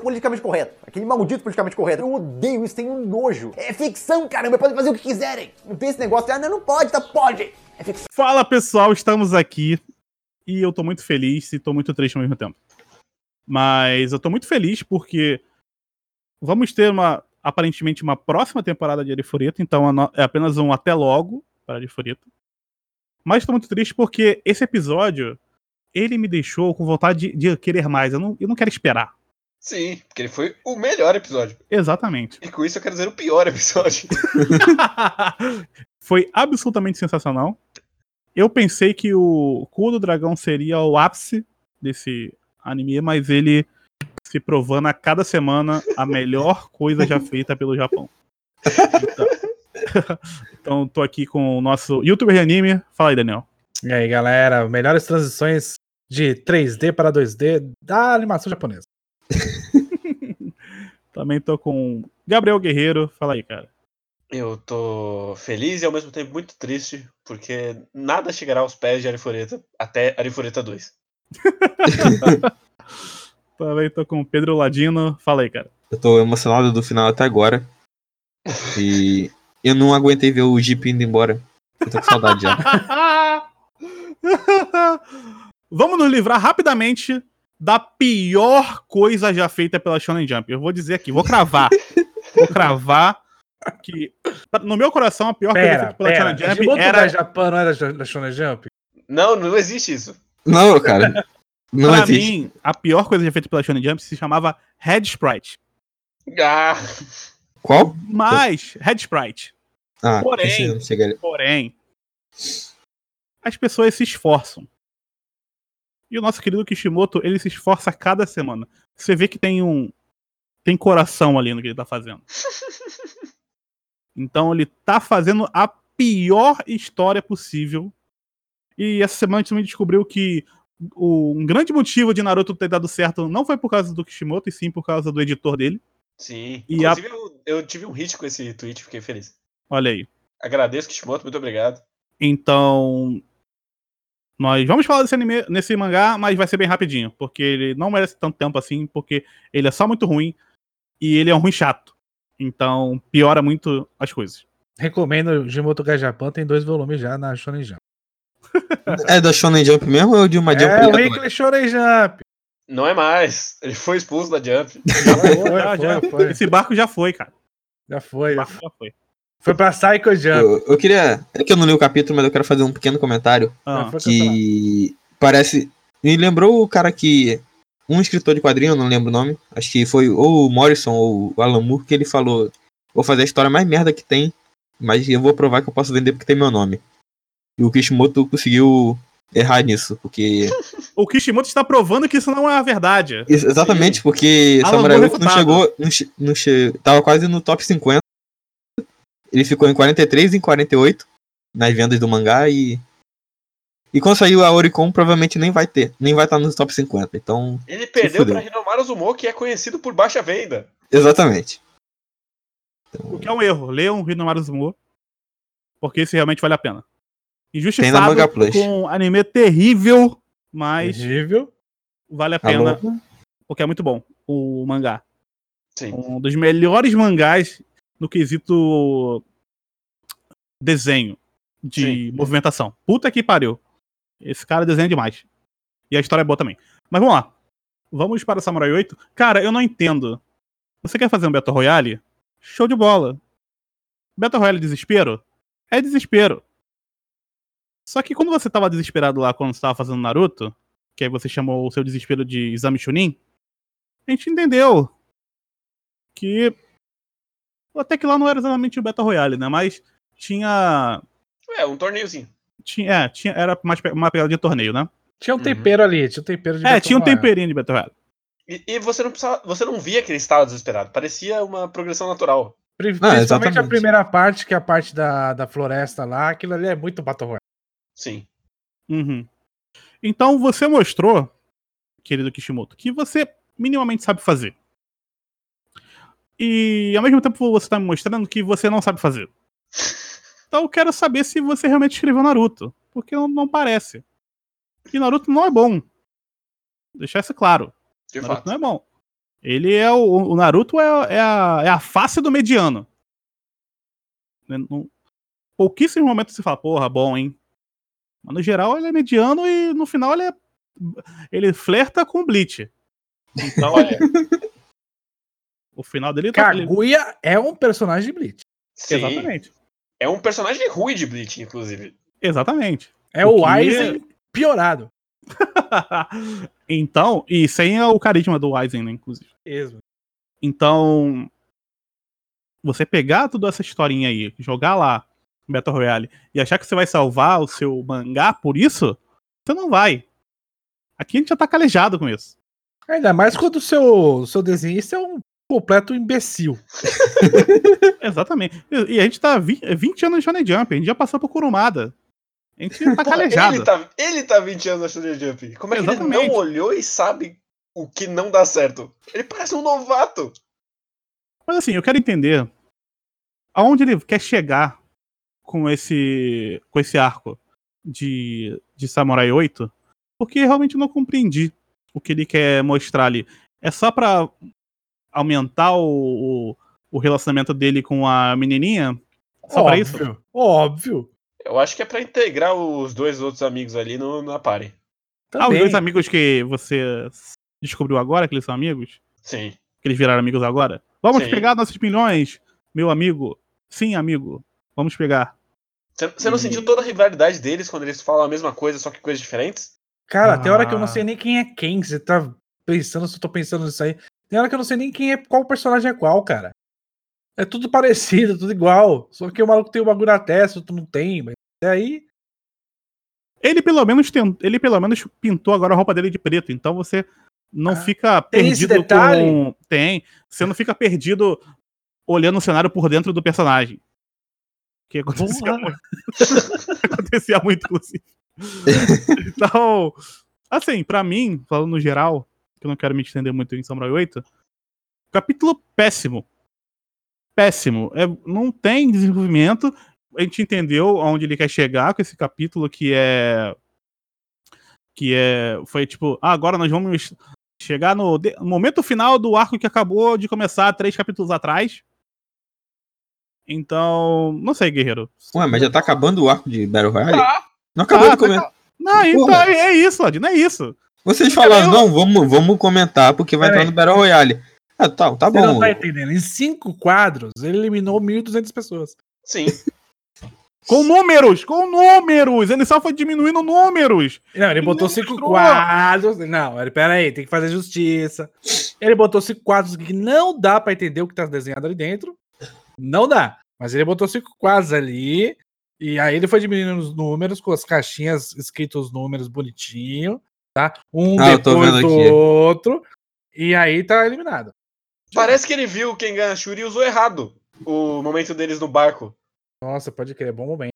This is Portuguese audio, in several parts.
politicamente correto. Aquele maldito politicamente correto. Eu odeio isso, tenho nojo. É ficção, caramba, podem fazer o que quiserem. Não tem esse negócio ah, não, não pode, tá, pode. É ficção. Fala pessoal, estamos aqui e eu tô muito feliz e tô muito triste ao mesmo tempo. Mas eu tô muito feliz porque vamos ter uma aparentemente uma próxima temporada de Arifureta, então é apenas um até logo para Arifureta. Mas tô muito triste porque esse episódio ele me deixou com vontade de, de querer mais. Eu não, eu não quero esperar. Sim, porque ele foi o melhor episódio. Exatamente. E com isso eu quero dizer o pior episódio. foi absolutamente sensacional. Eu pensei que o Cu do Dragão seria o ápice desse anime, mas ele se provando a cada semana a melhor coisa já feita pelo Japão. Então, então tô aqui com o nosso youtuber de anime. Fala aí, Daniel. E aí, galera, melhores transições de 3D para 2D da animação japonesa. Também tô com Gabriel Guerreiro. Fala aí, cara. Eu tô feliz e ao mesmo tempo muito triste, porque nada chegará aos pés de Arifureta até Arifureta 2. Também tô com Pedro Ladino. Fala aí, cara. Eu tô emocionado do final até agora. E eu não aguentei ver o Jeep indo embora. Eu tô com saudade já. Vamos nos livrar rapidamente da pior coisa já feita pela Shonen Jump. Eu vou dizer aqui, vou cravar. vou cravar que, no meu coração, a pior pera, coisa feita pela pera. Shonen Jump era... Japan não era da Shonen Jump? Não, não existe isso. Não, cara. Não pra existe. mim, a pior coisa já feita pela Shonen Jump se chamava Head Sprite. Ah. Qual? Mas, Head Sprite. Ah, porém, porém, as pessoas se esforçam. E o nosso querido Kishimoto, ele se esforça cada semana. Você vê que tem um. Tem coração ali no que ele tá fazendo. Então ele tá fazendo a pior história possível. E essa semana a gente também descobriu que o, um grande motivo de Naruto ter dado certo não foi por causa do Kishimoto, e sim por causa do editor dele. Sim. E Inclusive, a... eu, eu, tive um hit com esse tweet, fiquei feliz. Olha aí. Agradeço, Kishimoto, muito obrigado. Então. Nós vamos falar desse anime, nesse mangá, mas vai ser bem rapidinho, porque ele não merece tanto tempo assim, porque ele é só muito ruim e ele é um ruim chato. Então, piora muito as coisas. Recomendo Jimoto Gajapan, tem dois volumes já na Shonen Jump. É da Shonen Jump mesmo ou é de uma Jump? É, o Weekly Shonen Jump. Não é mais. Ele foi expulso da Jump. Já foi, já, já foi. Esse barco já foi, cara. Já foi. Já foi. Foi. Pra Psycho Jump. Eu, eu, queria. É que eu não li o capítulo, mas eu quero fazer um pequeno comentário. Ah, que parece. Me lembrou o cara que. Um escritor de quadrinho, eu não lembro o nome. Acho que foi ou o Morrison ou o Alan Moore que ele falou. Vou fazer a história mais merda que tem, mas eu vou provar que eu posso vender porque tem meu nome. E o Kishimoto conseguiu errar nisso, porque. o Kishimoto está provando que isso não é a verdade. Exatamente, Sim. porque Alan Samurai Wolf não chegou. Não, não che... Tava quase no top 50. Ele ficou em 43 em 48 nas vendas do mangá e. E quando saiu a Oricon, provavelmente nem vai ter, nem vai estar nos top 50. Então. Ele perdeu para Hinomaru Zumo, que é conhecido por baixa venda. Exatamente. Então... O que é um erro. Leiam Hinomaru Zumo, porque esse realmente vale a pena. Injustiçado com um anime terrível, mas. Terrível. Vale a pena. Alô? Porque é muito bom o mangá. Sim. Um dos melhores mangás no quesito desenho de Sim. movimentação. Puta que pariu. Esse cara desenha demais. E a história é boa também. Mas vamos lá. Vamos para Samurai 8. Cara, eu não entendo. Você quer fazer um Battle Royale? Show de bola. Battle Royale desespero? É desespero. Só que quando você tava desesperado lá quando você tava fazendo Naruto, que aí você chamou o seu desespero de Exame Chunin, a gente entendeu que até que lá não era exatamente o Battle Royale, né? Mas tinha. É, um torneiozinho. Tinha, é, tinha, era mais uma pegada de torneio, né? Tinha um uhum. tempero uhum. ali, tinha um tempero de É, Battle tinha um Royale. temperinho de Battle Royale. E, e, você não precisava, você não via que ele estava desesperado. Parecia uma progressão natural. Principalmente ah, a primeira parte, que é a parte da, da floresta lá, aquilo ali é muito Battle Royale. Sim. Uhum. Então você mostrou, querido Kishimoto, que você minimamente sabe fazer. E ao mesmo tempo você está me mostrando que você não sabe fazer. Então eu quero saber se você realmente escreveu Naruto. Porque não, não parece. E Naruto não é bom. Deixar isso claro. De Naruto fato. não é bom. Ele é o, o Naruto é, é, a, é a face do mediano. Né, pouquíssimos momentos você fala, porra, bom, hein? Mas no geral ele é mediano e no final ele é. Ele flerta com o Bleach. Então, olha. O final dele tá. Kaguya é um personagem de Bleach. Sim. Exatamente. É um personagem ruim de Bleach, inclusive. Exatamente. É o, o Aizen piorado. então, e sem o carisma do Aizen, né, inclusive. Mesmo. Então, você pegar toda essa historinha aí, jogar lá no Battle Royale e achar que você vai salvar o seu mangá por isso, você não vai. Aqui a gente já tá calejado com isso. Ainda mais quando o seu, seu desenhista é um completo imbecil. Exatamente. E a gente tá 20, 20 anos de Shonen Jump, a gente já passou por Kurumada. A gente tá calejado. Ele tá, ele tá 20 anos na Shonen Jump. Como é que Exatamente. ele não olhou e sabe o que não dá certo? Ele parece um novato. Mas assim, eu quero entender aonde ele quer chegar com esse com esse arco de, de Samurai 8, porque realmente não compreendi o que ele quer mostrar ali. É só pra aumentar o, o, o relacionamento dele com a menininha? Só óbvio, pra isso? Óbvio. Eu acho que é para integrar os dois outros amigos ali no, na party. Ah, os dois amigos que você descobriu agora que eles são amigos? Sim. Que eles viraram amigos agora? Vamos Sim. pegar nossos milhões, meu amigo. Sim, amigo. Vamos pegar. Você não e... sentiu toda a rivalidade deles quando eles falam a mesma coisa, só que coisas diferentes? Cara, ah. tem hora que eu não sei nem quem é quem. Você tá pensando se eu tô pensando nisso aí. Tem hora que eu não sei nem quem é qual personagem é qual, cara. É tudo parecido, tudo igual. Só que o maluco tem o bagulho na testa, outro não tem, mas é aí. Ele pelo menos tem, ele pelo menos pintou agora a roupa dele de preto, então você não ah, fica perdido com. Tem. Você não fica perdido olhando o cenário por dentro do personagem. Que acontecia muito. acontecia muito, inclusive. então, assim, para mim, falando no geral, que eu não quero me estender muito em Samurai 8, capítulo péssimo péssimo. É, não tem desenvolvimento. A gente entendeu aonde ele quer chegar com esse capítulo, que é. Que é. Foi tipo, ah, agora nós vamos chegar no, no momento final do arco que acabou de começar três capítulos atrás. Então, não sei, guerreiro. Ué, mas já tá acabando o arco de Battle Royale? Ah, não acabou ah, de começar. Tá... Não, então é isso, Lod, não é isso. Vocês falaram, não, vamos, vamos comentar porque vai entrar no Battle Royale. Ah, tá, tá bom. Você não tá entendendo. Em cinco quadros, ele eliminou 1.200 pessoas. Sim. Com números, com números. Ele só foi diminuindo números. Não, ele, ele botou cinco mostrou. quadros. Não, pera aí, tem que fazer justiça. Ele botou cinco quadros que não dá para entender o que tá desenhado ali dentro. Não dá. Mas ele botou cinco quadros ali. E aí ele foi diminuindo os números, com as caixinhas escritos os números bonitinho, tá? Um ah, depois do aqui. outro. E aí tá eliminado. Parece que ele viu quem ganha Shuri e usou errado o momento deles no barco. Nossa, pode crer, bom momento.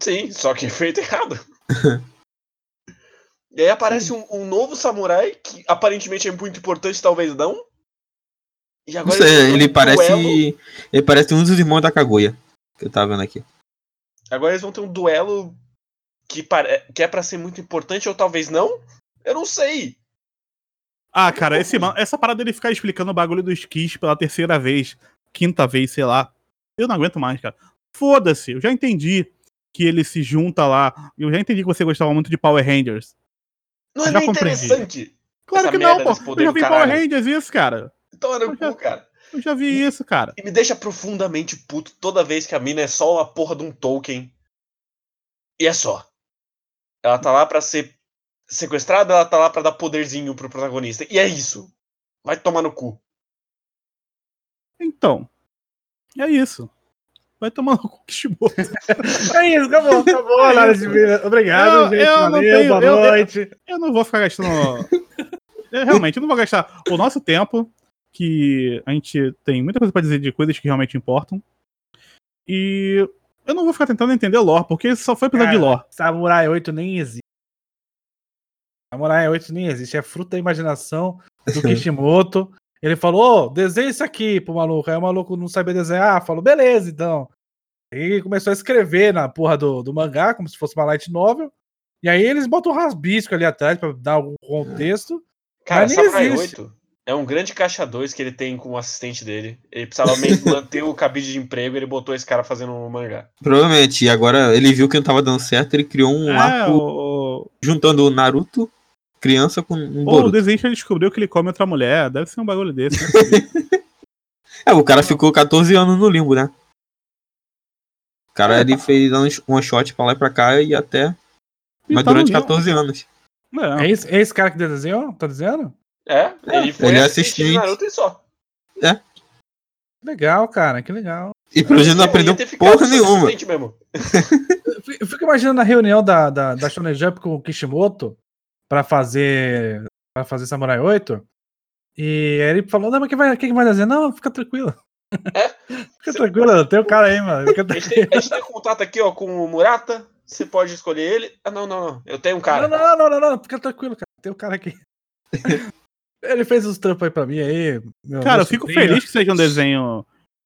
Sim, só que feito errado. e aí aparece um, um, novo samurai que aparentemente é muito importante, talvez não. E agora não sei, ele, ele parece. Duelo. Ele parece um dos irmãos da Kaguya. Que eu tava vendo aqui. Agora eles vão ter um duelo que, pare... que é para ser muito importante ou talvez não. Eu não sei. Ah, cara, esse, essa parada dele ficar explicando o bagulho dos Kiss pela terceira vez, quinta vez, sei lá. Eu não aguento mais, cara. Foda-se, eu já entendi que ele se junta lá. Eu já entendi que você gostava muito de Power Rangers. Não é nem interessante. Claro que não, pô. Eu já vi Power Rangers isso, cara. Então era cu, cara. Eu já vi isso, cara. E me deixa profundamente puto toda vez que a mina é só uma porra de um token. E é só. Ela tá lá pra ser sequestrada, ela tá lá pra dar poderzinho pro protagonista. E é isso. Vai tomar no cu. Então. É isso. Vai tomar no cu, Kishimoto. é isso, acabou, acabou. É Obrigado, eu, gente. Eu valeu, tenho, boa eu, noite. Eu, eu, não vou ficar gastando. eu, realmente, eu não vou gastar o nosso tempo, que a gente tem muita coisa pra dizer de coisas que realmente importam. E eu não vou ficar tentando entender lore, porque só foi episódio de lore. Samurai 8 nem existe. Samurai 8 nem existe, é fruto da imaginação do Kishimoto. Ele falou, oh, desenha isso aqui pro maluco. Aí o maluco não sabia desenhar, falou, beleza, então. E começou a escrever na porra do, do mangá, como se fosse uma light novel. E aí eles botam um rasbisco ali atrás pra dar algum contexto. Cara, Samurai 8 É um grande caixa 2 que ele tem com o assistente dele. Ele precisava meio manter o cabide de emprego, ele botou esse cara fazendo um mangá. Provavelmente. E agora ele viu que não tava dando certo, ele criou um É, arco o, juntando o Naruto, criança, com um o Boruto. desenho descobriu que ele come outra mulher. Deve ser um bagulho desse. né? É, o cara ficou 14 anos no limbo, né? O cara ele fez um shot pra lá e pra cá e até. E Mas tá durante limbo. 14 anos. É. É esse, é esse cara que desenhou? Tá dizendo? É, ele foi ele é assistente. Naruto e só. Legal, cara, que legal. E pelo jeito não Eu aprendeu porra nenhuma. mesmo. Eu fico- imaginando a reunião da, da, da Shonen Jump com o Kishimoto pra fazer para fazer Samurai 8. E aí ele falou, não, mas quem vai, quem vai desenhar? Não, fica tranquilo. É? fica tranquilo, tem o cara aí, mano. Fica A gente, tem, a gente tem contato aqui, ó, com o Murata. Você pode escolher ele. Ah, não, não, não. Eu tenho um cara. Não, não, não, não, não, não, fica tranquilo, cara. Tem o cara aqui. ele fez os trampos aí pra mim aí. meu- Cara, eu fico sobrinho. feliz que seja um desenho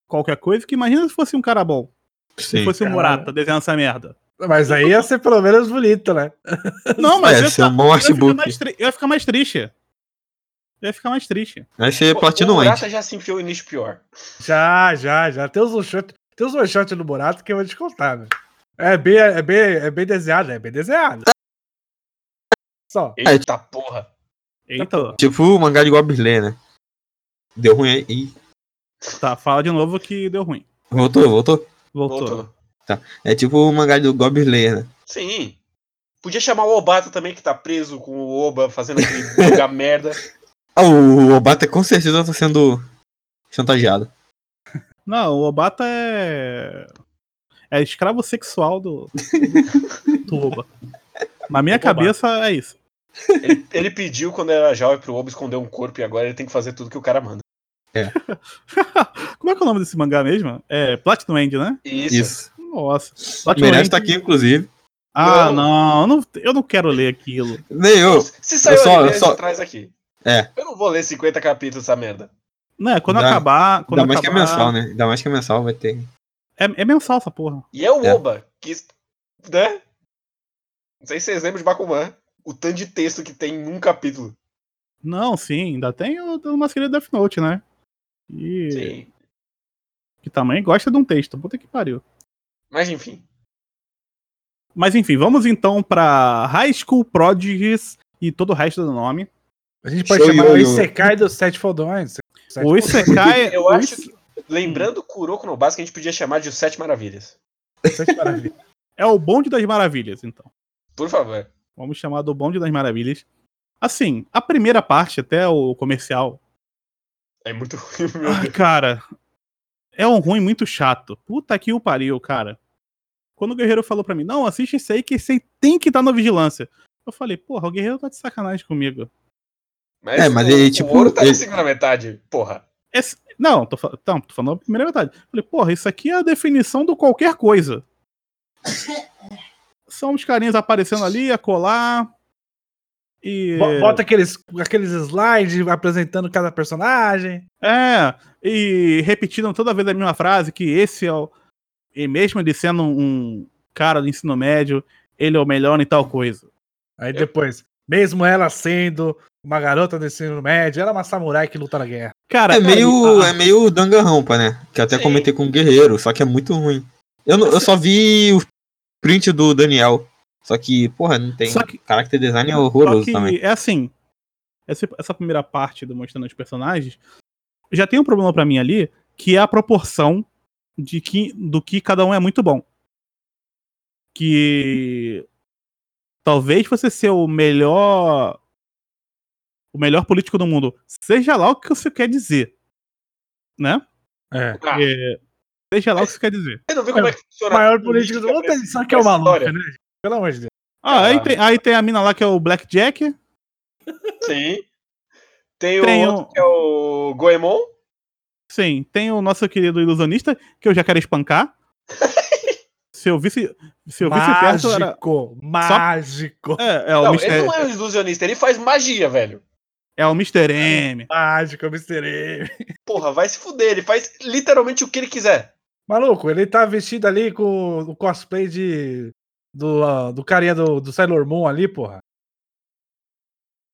qualquer coisa, que imagina se fosse um cara bom. Se Sim. fosse o cara. Murata desenhando essa merda. Mas aí ia ser pelo menos bonito, né? Não, mas É, ia ser um ficar, bom eu, ia eu ia ficar mais triste. Eu ia ficar mais triste. Vai ser Pô, Platinum o. Murata já se enfiou em nicho pior. Já, já, já. Tem uns one shot, tem uns one shot no Borato que eu vou te contar, né? É bem, é bem, é bem desenhado, é bem desenhado. Só. Eita porra. Eita, Tipo o mangá de Goblin Slayer, né? Deu ruim aí. Ih, tá, fala de novo que deu ruim. Voltou, voltou. Voltou. Voltou. É tipo o mangá do Goblin Slayer, né? Sim. Podia chamar o Obata também, que tá preso com o Oba fazendo aquele mangá merda. Ah, o Obata com certeza tá sendo chantageado. Não, o Obata é. É escravo sexual do. do Oba. Na minha cabeça é isso. Ele, ele pediu quando era jovem pro Oba esconder um corpo e agora ele tem que fazer tudo que o cara manda. Como é que é o nome desse mangá mesmo? É Platinum End, né? Isso. Isso. Nossa. Platinum Merece End- estar aqui, inclusive. Ah, Não. não, eu não, eu não quero ler aquilo. Nem eu. Se saiu Eu só- eu só- traz aqui. É. Eu não vou ler 50 capítulos dessa merda. Né, quando Dá- acabar. Quando Ainda mais que é acabar- mensal, né? Ainda mais que é mensal, vai ter. É, é mensal essa porra. E é o É. Oba, que. Né? Não sei se vocês lembram de Bakuman. O tanto de texto que tem em um capítulo. Não, sim, ainda tem o, o nosso querido Death Note, né? E Sim. que também gosta de um texto. Puta que pariu. Mas enfim. Mas enfim, vamos então pra High School Prodigies e todo o resto do nome. A gente pode Show chamar o. Isekai dos Sete Fodões. O Isekai. Eu o acho que, lembrando o Kuroko no Basque, a gente podia chamar de Os Sete Maravilhas. Sete Maravilhas. É o bonde das maravilhas, então. Por favor. Vamos chamar do bonde das maravilhas. Assim, a primeira parte, até o comercial. É muito ruim, meu Ai, Deus. cara. É um ruim muito chato. Puta que o pariu, cara. Quando o Guerreiro falou pra mim, não, assiste esse aí que esse aí tem que estar na vigilância. Eu falei, porra, o Guerreiro tá de sacanagem comigo. Mas, É, mas o, ele, o tipo, ouro tá ele- na segunda metade. Porra. Esse- Não, tô, não, tô falando a primeira metade. Falei, porra, isso aqui é a definição do qualquer coisa. São os carinhas aparecendo ali, a colar. E. Bo- Bota aqueles, aqueles slides apresentando cada personagem. É, e repetindo toda vez a mesma frase, que esse é o. E mesmo ele sendo um cara do ensino médio, ele é o melhor em tal coisa. Aí depois, mesmo ela sendo uma garota do ensino médio, ela é uma samurai que luta na guerra. Cara, É meio, ah, é meio Danganronpa, né? Que eu até Sim. comentei com o Guerreiro, só que é muito ruim. Eu, não- eu só vi o print do Daniel. Só que, porra, não tem. Só que- Character design é horroroso que também. é assim. Essa, essa primeira parte do mostrando os personagens já tem um problema pra mim ali, que é a proporção de que, do que cada um é muito bom. Que talvez você ser o melhor o melhor político do mundo, seja lá o que você quer dizer, né? É. Ah, Seja lá o que você quer dizer. você não como é que O funciona. maior a político do política mundo é só esse- que é o maluco, né? gente? Pelo amor de Deus. Ah, aí tem, aí tem a mina lá que é o Blackjack. Sim. Tem o Tem outro que é o Goemon. Sim, tem o nosso querido ilusionista, que eu já quero espancar. se eu visse, se eu visse perto, era. Mágico, mágico, É, é o, Não, Mr. ele não é um ilusionista, ele faz magia, velho. é o Mr. M. mágico, Mr. M. Porra, vai se fuder, ele faz literalmente o que ele quiser. Maluco, ele tá vestido ali com o cosplay de. Do, ah, do carinha do, do Sailor Moon ali, porra.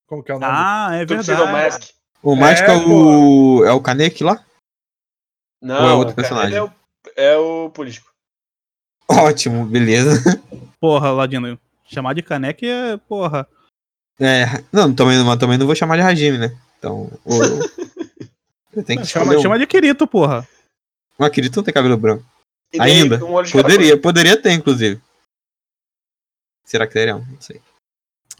Como que é o nome? Ah, é Tuxedo verdade. Mask. O mágico é, É, o. É o Kaneki lá? Não, Ou é outro personagem? É o, é o político. Ótimo, beleza. Porra, Ladino. Chamar de caneca é, porra. É, não, também, mas também não vou chamar de Hajime, né? Então. O... Eu tenho que Chama, um. chama de Kirito, porra. O Akirito não tem cabelo branco. E Ainda? um Poderia, poderia ter, inclusive. Será que teria? Não sei.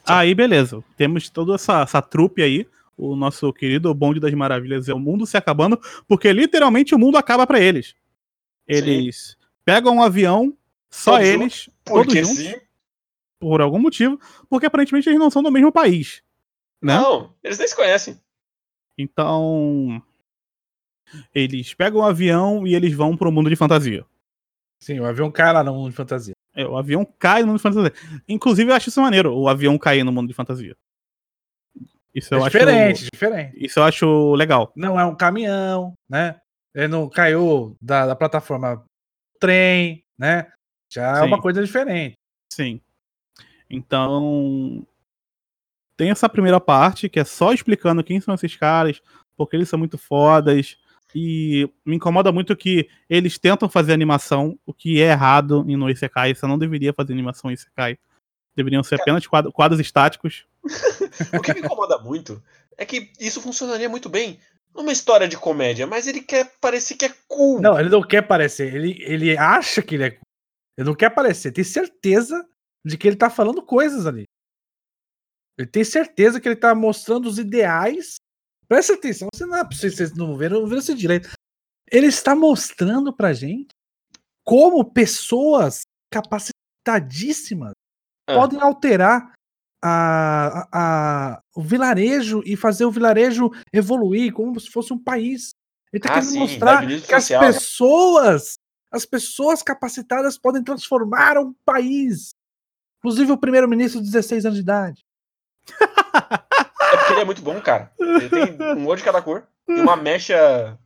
Aí, beleza. Temos toda essa, essa trupe aí. O nosso querido Bonde das Maravilhas é o mundo se acabando, porque literalmente o mundo acaba pra eles. Eles pegam um avião, só Todos eles, cor. todos juntos, sim. por algum motivo, porque aparentemente eles não são do mesmo país. Né? Não, eles nem se conhecem. Então. Eles pegam o avião e eles vão pro mundo de fantasia. Sim, o avião cai lá no mundo de fantasia. É, o avião cai no mundo de fantasia. Inclusive, eu acho isso maneiro, o avião cair no mundo de fantasia. Isso eu é acho. diferente, diferente. Isso eu acho legal. Não é um caminhão, né? Ele não caiu da, da plataforma trem, né? Já é Sim. uma coisa diferente. Sim. Então. Tem essa primeira parte que é só explicando quem são esses caras, porque eles são muito fodas. E me incomoda muito que eles tentam fazer animação, o que é errado em no Isekai. Você não deveria fazer animação em Isekai. Deveriam ser apenas quadros, quadros estáticos. O que me incomoda muito é que isso funcionaria muito bem numa história de comédia, mas ele quer parecer que é cool. Não, ele não quer aparecer. Ele, ele acha que ele é. Ele não quer aparecer. Tem certeza de que ele tá falando coisas ali. Ele tem certeza que ele tá mostrando os ideais. Presta atenção, você não, vocês vocês não viram, não viram isso direito. Ele está mostrando pra gente como pessoas capacitadíssimas Ah. podem alterar a, a- a- o vilarejo e fazer o vilarejo evoluir como se fosse um país. Ele tá Ah, querendo sim, mostrar que as social. pessoas, as pessoas capacitadas podem transformar um país. Inclusive o primeiro-ministro de 16 anos de idade. É porque ele é muito bom, cara. Ele tem um olho de cada cor e uma mecha.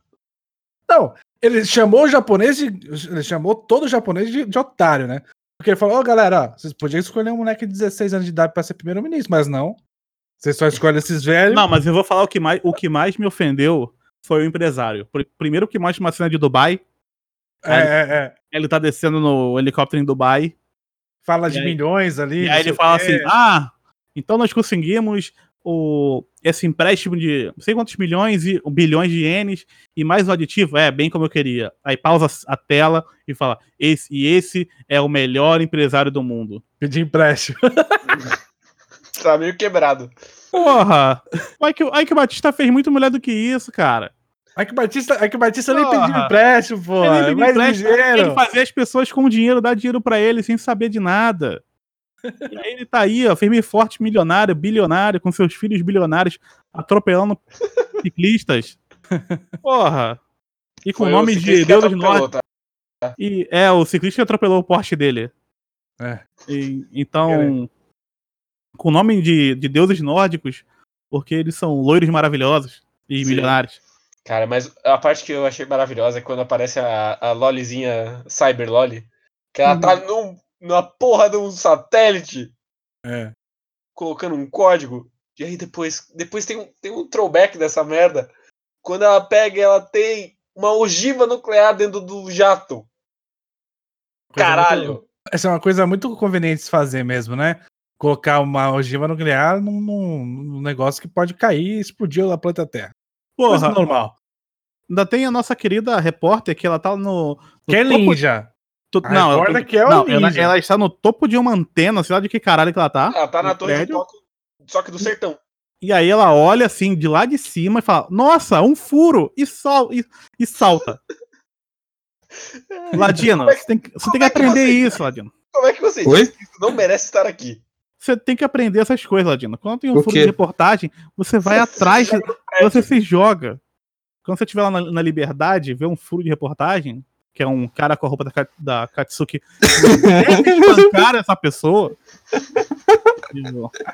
Não, ele chamou o japonês de. Ele chamou todo japonês de, de otário, né? Porque ele falou, ó, galera, ó, vocês podiam escolher um moleque de 16 anos de idade pra ser primeiro-ministro, mas não. Vocês só escolhem esses velhos. Não, mas eu vou falar o que mais, o que mais me ofendeu foi o empresário. Pr- Primeiro que mostra uma cena de Dubai. É, é, é. Ele tá descendo no helicóptero em Dubai. Fala de aí- milhões ali. E aí ele o fala quê. assim: Ah, então nós conseguimos o, esse empréstimo de não sei quantos milhões e bilhões de ienes e mais um aditivo. É, bem como eu queria. Aí pausa a tela e fala: esse, E esse é o melhor empresário do mundo. Pedir empréstimo. Tá meio quebrado. Porra! O Ike, o Ike Batista fez muito melhor do que isso, cara. Aí que o Batista, aí que o Batista nem pediu empréstimo, pô. Ele É pediu mais empréstimo, ligeiro. Ele fazia as pessoas com dinheiro, dar dinheiro pra ele sem saber de nada. E aí ele tá aí, ó, firme e forte, milionário, bilionário, com seus filhos bilionários, atropelando ciclistas. Porra! E com Foi o nome o de Deus atropelou, Norte. tá? E é, o ciclista que atropelou o Porsche dele. É. E- então, com o nome de, de deuses nórdicos, porque eles são loiros maravilhosos e Sim. milionários. Cara, mas a parte que eu achei maravilhosa é quando aparece a, a Lolizinha Cyber Loli. Que ela tá num, numa porra de um satélite É. colocando um código. E aí depois, depois tem, um, tem um throwback dessa merda. Quando ela pega, ela tem uma ogiva nuclear dentro do jato. Coisa Caralho! muito- essa é uma coisa muito conveniente de se fazer mesmo, né? Colocar uma ogiva nuclear num, num- num negócio que pode cair e explodir a planeta Terra. Coisa Porra, normal. ainda tem a nossa querida repórter que ela tá no. no Que é topo ninja. Tu- A não, repórter eu- que é o não, ela, ninja. ela está no topo de uma antena, sei lá de que caralho que ela tá. Ela tá na torre de prédio. toque, só que do sertão. E aí ela olha assim de lá de cima e fala: Nossa, um furo! E, sol, e, e salta. Ladino, você tem, que- você tem que é que aprender você- isso, Ladino. Como é que você Oi? diz que isso não merece estar aqui? Você tem que aprender essas coisas, Ladino. Quando tem um O furo quê? de reportagem, você vai atrás, no prédio. você se joga. Quando você estiver lá na, na Liberdade, vê um furo de reportagem, que é um cara com a roupa da, da Katsuki, espancar essa pessoa.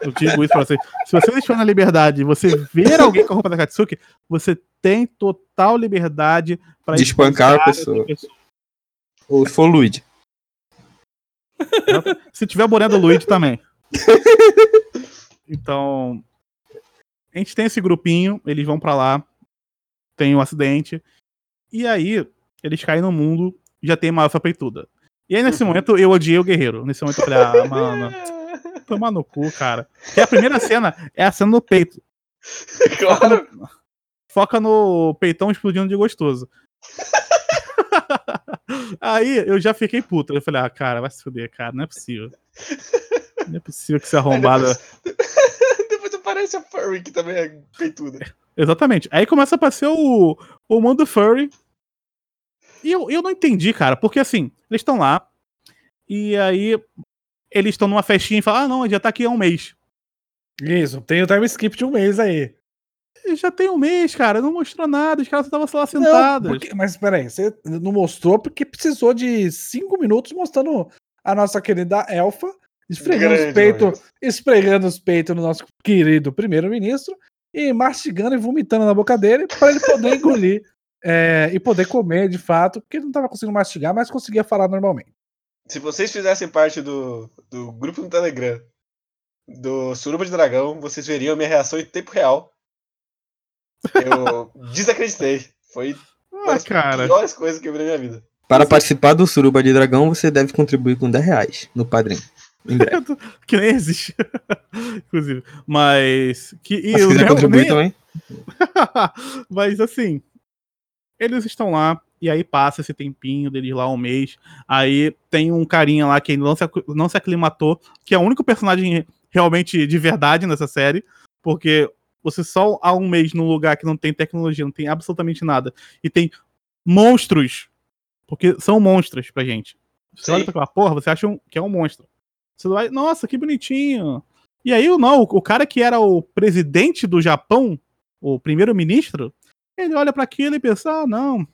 Eu, digo isso pra vocês. Se você estiver na Liberdade e você ver alguém com a roupa da Katsuki, você tem total liberdade para De espancar a pessoa. Ou se for o Luigi. Se tiver boné do Luigi também. Então. a gente tem esse grupinho, eles vão para lá, tem um acidente, e aí eles caem no mundo, já tem uma alfa peituda. E aí, nesse momento, eu odiei o guerreiro. Nesse momento, eu falei, ah, mano, tomar no cu, cara. E a primeira cena é a cena do peito. Claro. Foca no, foca no peitão explodindo de gostoso. Aí eu já fiquei puto. Eu falei, ah, cara, vai se fuder, cara, não é possível. Não é possível que você arrombado. Depois, depois aparece a Furry, que também é peituda. Exatamente. Aí começa a aparecer o, o mundo furry. E eu, eu não entendi, cara, porque assim, eles estão lá, e aí eles estão numa festinha e falam, ah, não, já tá aqui há um mês. Isso, tem o time skip de um mês aí. E já tem um mês, cara, não mostrou nada, os caras estavam lá sentados. Não, porque, mas peraí, você não mostrou porque precisou de cinco minutos mostrando a nossa querida Elfa esfregando Grande, os peitos, esfregando os peitos no nosso querido primeiro-ministro e mastigando e vomitando na boca dele para ele poder engolir é, e poder comer de fato, porque ele não estava conseguindo mastigar, mas conseguia falar normalmente. Se vocês fizessem parte do, do grupo no Telegram do Suruba de Dragão, vocês veriam a minha reação em tempo real. Eu desacreditei. Foi uma Ah, das cara. piores coisas que eu vi na minha vida. Para participar do Suruba de Dragão, você deve contribuir com 10 reais no padrinho. Que nem existe. Inclusive. Mas. Que, e Mas se o quiser contribuir nem- também. Mas assim, eles estão lá, e aí passa esse tempinho deles lá, um mês. Aí tem um carinha lá que ainda não se, não se aclimatou, que é o único personagem realmente de verdade nessa série, porque você só há um mês num lugar que não tem tecnologia, não tem absolutamente nada, e tem monstros, porque são monstros pra gente. Você Sim. olha pra aquela porra, você acha um- que é um monstro. Você vai, nossa, que bonitinho. E aí, não, o cara que era o presidente do Japão, o primeiro-ministro, ele olha pra aquilo e pensa, ah, não.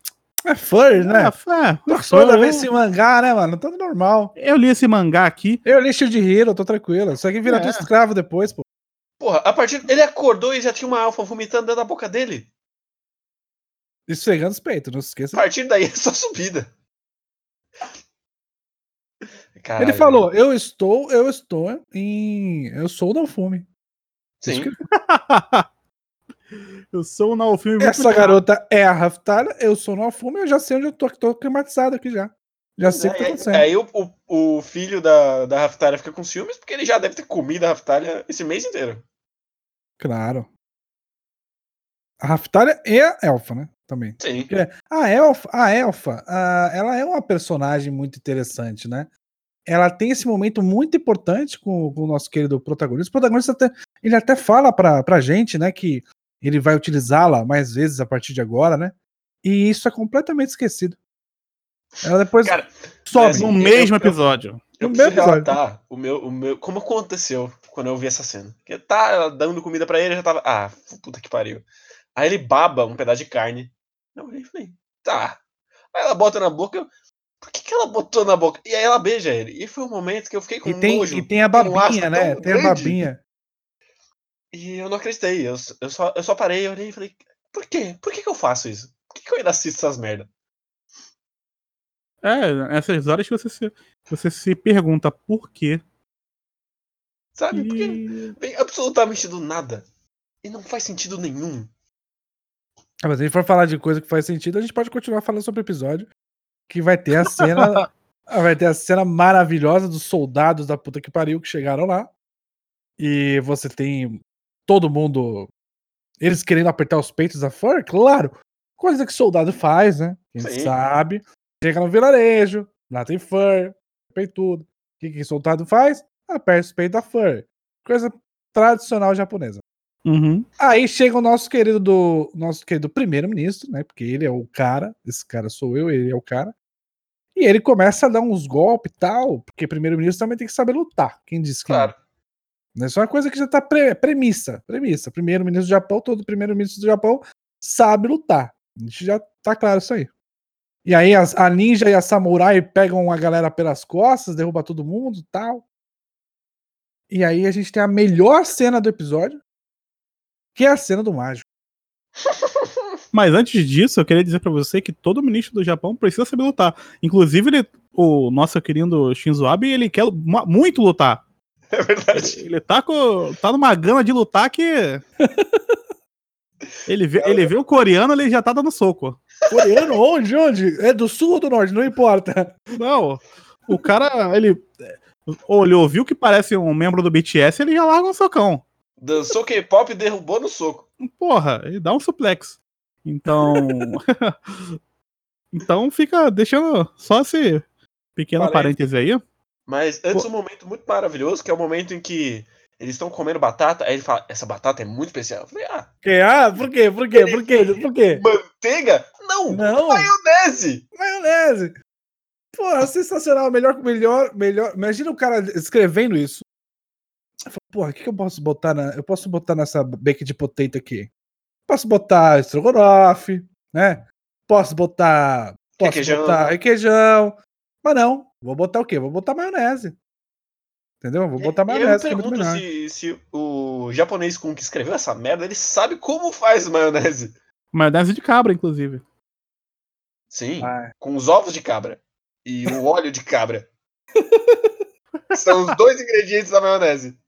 É furry, né? É, é, eu, da sou- vez esse mangá, né, mano? Tudo normal. eu li esse mangá aqui. Eu li Shield Hero, tô tranquilo. Isso aqui vira É. tudo escravo depois, pô. Porra, a partir. Ele acordou e já tinha uma alfa vomitando dentro da boca dele. Esfregando os peitos, não se A esqueça. partir daí é só subida. Caralho, Ele falou, eu estou, eu estou em. Eu sou o Dalfume. Sim. eu sou um Naofilme muito Essa garota é a Raftalha, eu sou o Dalfume, eu já sei onde eu tô, que tô climatizado aqui já. Já sei o que tá Aí, acontecendo. aí o, o, o filho da, da Raftalha fica com ciúmes porque ele já deve ter comido a Raftalha esse mês inteiro. Claro. A Raftalha e a Elfa, né? Também. Sim. A Elfa, a Elfa, ah, ela é uma personagem muito interessante, né? Ela tem esse momento muito importante com, com o nosso querido protagonista. O protagonista até, ele até fala pra, pra gente, né, que ele vai utilizá-la mais vezes a partir de agora, né? E isso é completamente esquecido. Ela depois Cara, sobe. No Eu- mesmo eu- episódio. Eu No preciso episódio. relatar o meu, o meu, como aconteceu quando eu vi essa cena. Porque tá ela dando comida pra ele, eu já tava. Ah, puta que pariu. Aí ele baba um pedaço de carne. Eu olhei e falei, tá. Aí ela bota na boca. Eu, Por que, que ela botou na boca? E aí ela beija ele. E foi um momento que eu fiquei com E tem, nojo. e tem a tem um babinha, né? Tem a grande. babinha. E eu não acreditei. Eu, eu, só, eu só parei, eu olhei e falei, por quê? Por que, que eu faço isso? Por que, que eu ainda assisto essas merda? É, nessas horas que você se, você se pergunta por quê. Sabe? Porque E... vem absolutamente do nada. E não faz sentido nenhum. Ah, mas se a gente for falar de coisa que faz sentido, a gente pode continuar falando sobre o episódio. Que vai ter a cena. ah, vai ter a cena maravilhosa dos soldados da puta que pariu que chegaram lá. E você tem todo mundo. Eles querendo apertar os peitos da Fur, claro. Coisa que soldado faz, né? Quem Sim. sabe. Chega no vilarejo, lá tem Fur, peitudo. O que, que soldado faz? Aperta os peitos da Fur. Coisa tradicional japonesa. Uhum. Aí chega o nosso querido do nosso querido primeiro-ministro, né? Porque ele é o cara, esse cara sou eu, ele é o cara. E ele começa a dar uns golpes e tal, porque primeiro-ministro também tem que saber lutar. Quem disse que Claro. Não? Isso é uma coisa que já tá pre- premissa, premissa. Primeiro-ministro do Japão, todo primeiro-ministro do Japão sabe lutar. A gente já tá claro isso aí. E aí as- a ninja e a samurai pegam a galera pelas costas, derruba todo mundo, tal. E aí a gente tem a melhor cena do episódio, que é a cena do mágico. Mas antes disso, eu queria dizer pra você que todo ministro do Japão precisa saber lutar. Inclusive, ele, o nosso querido Shinzo Abe, ele quer mu- muito lutar. É verdade. Ele tá, com, tá numa gana de lutar que. Ele vê, ele vê o coreano, ele já tá dando soco. Coreano? Onde? Onde? É do sul ou do norte? Não importa. Não, o cara, ele olhou, viu que parece um membro do BTS, ele já larga um socão. Dançou K-pop e derrubou no soco. Porra, ele dá um suplex. Então. então fica deixando só esse pequeno parêntese aí. Mas antes Pô. um momento muito maravilhoso, que é o momento em que eles estão comendo batata, aí ele fala, essa batata é muito especial. Eu falei, ah. Que? Ah, por quê? Por quê? Por quê? Por quê? Manteiga? Não! Não! Maionese! Maionese! Porra, sensacional. Melhor, melhor, melhor. Imagina o cara escrevendo isso. Porra, o que, que eu posso botar na. Eu posso botar nessa baked potato aqui? Posso botar estrogonofe, né? Posso botar. Posso requeijão. botar requeijão. Mas não. Vou botar o quê? Vou botar maionese. Entendeu? Vou botar maionese. Eu pergunto é se, se o japonês com que escreveu essa merda, ele sabe como faz maionese. Maionese de cabra, inclusive. Sim, ah. com os ovos de cabra e o óleo de cabra. São os dois ingredientes da maionese.